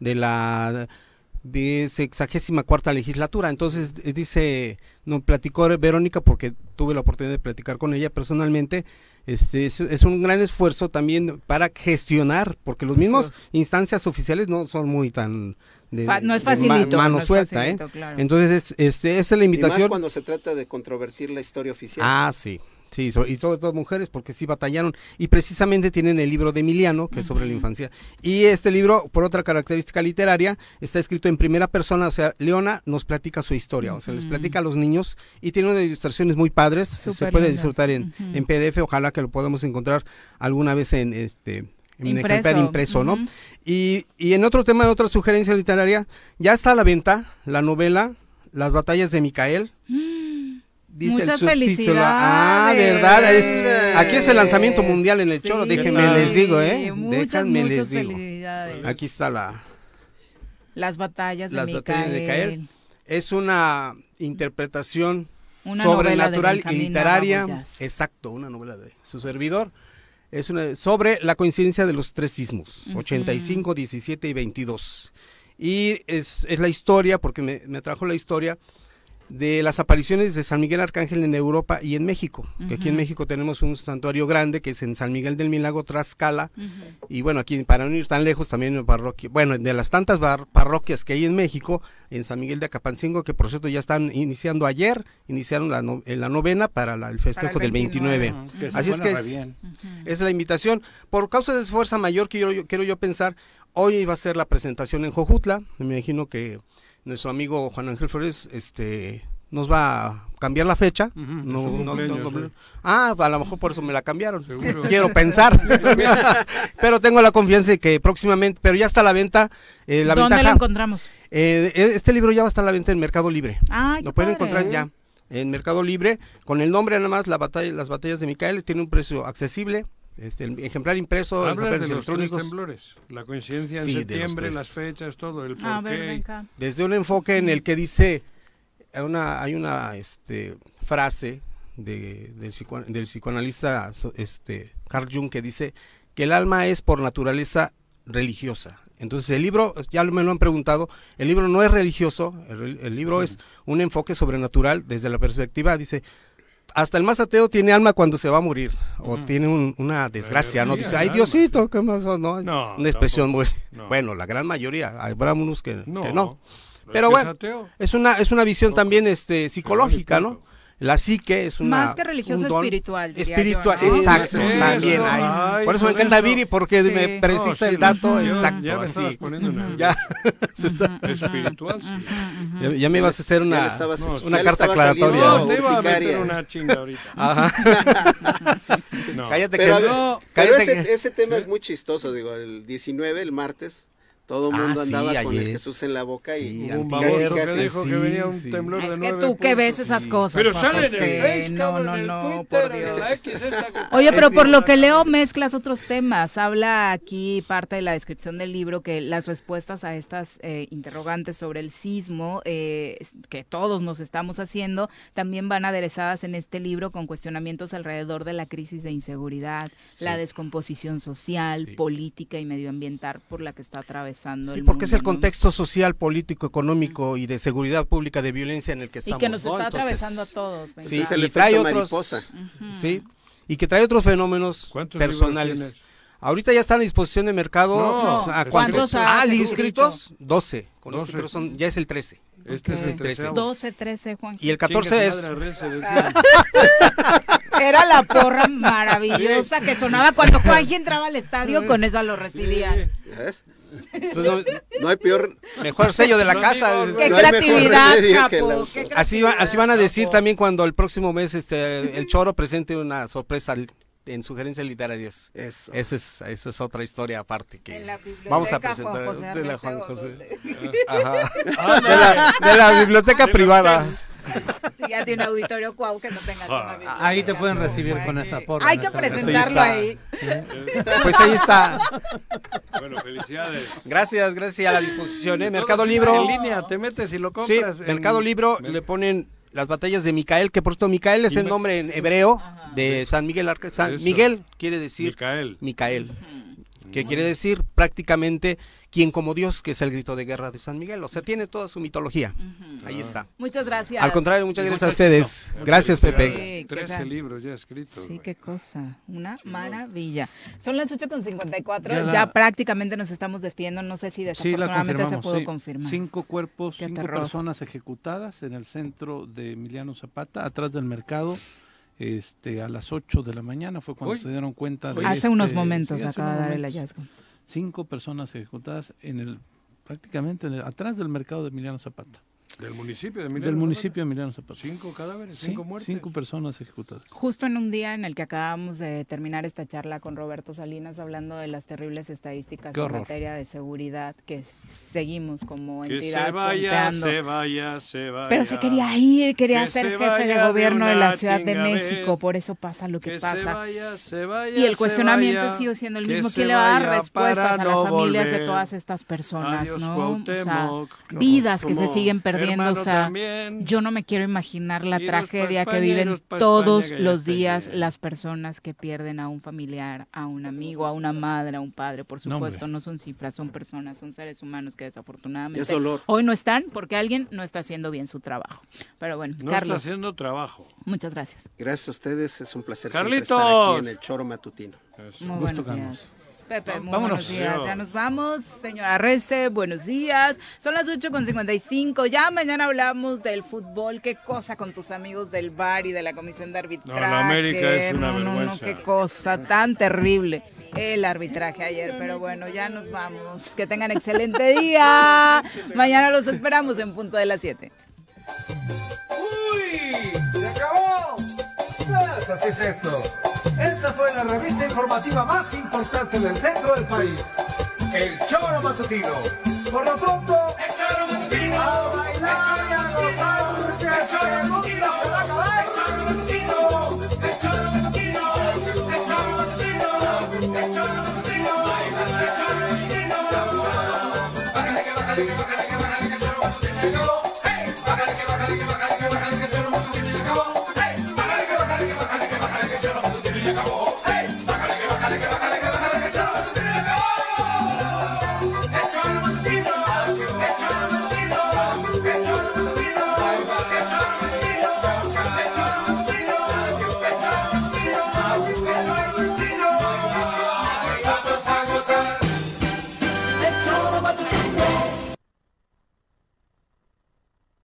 de la sexagésima cuarta legislatura. Entonces, eh, dice, no platicó Verónica porque tuve la oportunidad de platicar con ella personalmente. Este es, es un gran esfuerzo también para gestionar, porque los mismos instancias oficiales no son muy tan de, no es de ma- facilito, mano no es suelta, facilito, ¿eh? claro. Entonces, es, este, esa es la Y más invitación. cuando se trata de controvertir la historia oficial. Ah, sí. Sí, so- y sobre todo mujeres, porque sí batallaron. Y precisamente tienen el libro de Emiliano, que es sobre la infancia. Y este libro, por otra característica literaria, está escrito en primera persona. O sea, Leona nos platica su historia, o sea, les platica a los niños y tiene unas ilustraciones muy padres. se puede lindas. disfrutar en, en PDF. Ojalá que lo podamos encontrar alguna vez en este. En Impreso. impreso, ¿no? Y, y en otro tema, en otra sugerencia literaria, ya está a la venta la novela Las batallas de Micael. Dice Muchas el subtítulo. Ah, verdad. Es, aquí es el lanzamiento mundial en el Choro. Sí. Déjenme les digo, ¿eh? Muchas, Déjenme muchas les digo. Aquí está la. Las batallas de Las Micael. batallas de Micael. Es una interpretación Una sobrenatural y literaria. Exacto, una novela de su servidor. Es una sobre la coincidencia de los tres sismos, Ujú. 85, 17 y 22. Y es, es la historia, porque me, me atrajo la historia de las apariciones de San Miguel Arcángel en Europa y en México. Que aquí en. México tenemos un santuario grande que es en San Miguel del Milagro, Tlaxcala. Ujú. Y bueno, aquí para no ir tan lejos, también en parroquia, bueno, de las tantas bar- parroquias que hay en México, en San Miguel de Acapancingo, que por cierto ya están iniciando ayer, iniciaron la, no- eh, la novena para la- el festejo el del 29. 29. Que se Así es que es, bien. es la invitación. Por causa de fuerza mayor, quiero, yo- quiero yo pensar, hoy iba a ser la presentación en Jojutla, me imagino que nuestro amigo Juan Ángel Flores este, nos va a cambiar la fecha. No-. Ah, a lo mejor por eso me la cambiaron. Seguro. Quiero pensar. pero tengo la confianza de que próximamente, pero ya está a la venta. eh, la ¿Dónde ventaja, lo encontramos? eh, este libro ya va a estar a la venta en Mercado Libre. Ay, Lo pueden padre. encontrar ya en Mercado Libre con el nombre nada más la batalla, las batallas de Micael tiene un precio accesible. Este, el ejemplar impreso, Hablas de los tres temblores, la coincidencia en Sí, septiembre, las fechas, todo, el A por ver, desde un enfoque en el que dice hay una hay una este frase de, del, psico- del psicoanalista este Carl Jung que dice que el alma es por naturaleza religiosa. Entonces el libro, ya me lo han preguntado, el libro no es religioso, el, el libro es un enfoque sobrenatural desde la perspectiva, dice, hasta el más ateo tiene alma cuando se va a morir, o tiene un- una desgracia, ¿no? Dice, ay Diosito, ¿qué más? No, No, una expresión muy... no. Bueno, la gran mayoría, habrá unos que No, que no. ¿El Pero es bueno, es una, es una visión también este, psicológica, ¿no? La psique es una... Más que religioso, un don espiritual, Espiritual, yo, ¿no? exacto, Sí, más también. eso. ahí. Ay, por eso me por encanta eso. Viri, porque Sí. me precisa No, sí, el dato, ya- exacto, ya me así. poniendo nervioso. Ya, Espiritual, sí. ya, ya me ibas a hacer una, estabas- no, una carta aclaratoria. No, te iba a meter una chinga ahorita. Ajá. No. Cállate Pero, que ver, no. pero Cállate ese, que... ese tema es muy chistoso, digo, el 19, el martes, Todo el Ah, mundo sí, andaba con el. Jesús en la boca y Sí, Un baboso que casi- dijo que venía un sí. temblor de Es que nueve tú que ves esas cosas. Pero sale en el. Face, No, no, en el no, Twitter, por Dios. la X esta. Oye, pero por lo que leo mezclas otros temas. Habla aquí parte de la descripción del libro que las respuestas a estas eh, interrogantes sobre el sismo eh, que todos nos estamos haciendo también van aderezadas en este libro con cuestionamientos alrededor de la crisis de inseguridad, la descomposición social, política y medioambiental por la que está atravesando Sí, el porque es el contexto social, político, económico y de seguridad pública, de violencia en el que Y estamos. que nos ¿no? está Entonces, atravesando a todos. me Sí, Es encanta. el y trae otros, mariposa. sí, y que trae otros fenómenos ¿Cuántos libros personales. Ahorita ya están a disposición de mercado. No, ¿a no, cuántos? ¿cuántos has Ah, inscritos, 12. Con los 12. pero son, ya es el 13. Este es el 13. 12, 13, Juan. Y el 14 es... Era la porra maravillosa que sonaba cuando Juanji entraba al estadio, con esa lo recibía. Pues, no, No hay peor. mejor sello de la No casa. digo, Qué no hay mejor creatividad, capo. la- qué Así, va- así van a decir capo. también cuando el próximo mes este, el Choro presente una sorpresa en sugerencias literarias. Eso. Esa es, esa es otra historia aparte que En la biblioteca vamos a Juan presentar José de la Juan ¿o José. Ajá. De la, de la biblioteca privada. Si ya tiene auditorio cuau que no tengas una biblioteca. Ahí te pueden recibir con Juanji. esa porra. Hay que presentarlo ahí. Pues ahí está. Bueno, felicidades. Gracias, gracias a la disposición. ¿eh? Mercado Libro. En línea, te metes y lo Sí, compras. en- Mercado Libro Mer- le ponen las batallas de Micael, que por cierto Micael es el nombre en hebreo de San Miguel Arca- San Eso. Miguel quiere decir Micael. Micael, que quiere decir prácticamente quien como Dios, que es el grito de guerra de San Miguel. O sea, tiene toda su mitología. Ahí está. Muchas gracias. Al contrario, muchas gracias a ustedes. Gracias. Pepe. Sí, que 13 sea- libros ya escritos. Sí, qué cosa. Una maravilla. Son las 8.54. Ya Ya, la- prácticamente nos estamos despidiendo. No sé si Sí, desafortunadamente se confirmamos. pudo sí. confirmar. Cinco cuerpos, Qué cinco terror. personas ejecutadas en el centro de Emiliano Zapata, atrás del mercado. Este, a las 8 de la mañana fue cuando Uy. se dieron cuenta de Hace este- unos momentos sí, hace acaba de dar el momentos. hallazgo. Cinco personas ejecutadas en el prácticamente en el- atrás del mercado de Emiliano Zapata. Del municipio de Emiliano del municipio de Emiliano Zapata. Cinco cadáveres, Sí, cinco muertes. Cinco personas ejecutadas. Justo en un día en el que acabamos de terminar esta charla con Roberto Salinas hablando de las terribles estadísticas en materia de seguridad que seguimos como Que entidad se vaya, punteando. se vaya, se vaya. Pero se quería ir, quería Que ser se jefe de gobierno de, la Ciudad de México, vez. por eso pasa lo que, Que se pasa. vaya, se vaya, y el cuestionamiento vaya, sigue siendo el que mismo. ¿Quién le va a dar respuestas a las no familias de todas estas personas? Adiós, ¿no? O sea, vidas que se siguen perdiendo. O hermano sea, también. yo no me quiero imaginar la tragedia que viven todos España los días las personas que pierden a un familiar, a un amigo, a una madre, a un padre. Por supuesto, no son cifras, son personas, son seres humanos que desafortunadamente hoy no están porque alguien no está haciendo bien su trabajo. Pero bueno, No Carlos, está haciendo trabajo. muchas gracias. Gracias a ustedes, es un placer Carlitos. siempre estar aquí en el Choro Matutino. Muy Gusto, buenos Carlos. días. Pepe, muy Vámonos. buenos días. Ya nos vamos. Señora Rece, buenos días. Son las 8 con 55. Ya mañana hablamos del fútbol. Qué cosa con tus amigos del bar y de la comisión de arbitraje. No, la América es una No, no, no, vergüenza. qué cosa tan terrible. El arbitraje ayer, pero bueno, ya nos vamos. Que tengan excelente día. Mañana los esperamos en punto de las 7. ¡Uy! ¡Se acabó! Pues así es esto. Esta fue la revista informativa más importante del centro del país. El Choro Matutino. Por lo pronto, el Choro Matutino. A bailar el Choro Matutino. a gozar. El Choro Matutino. Se va a acabar.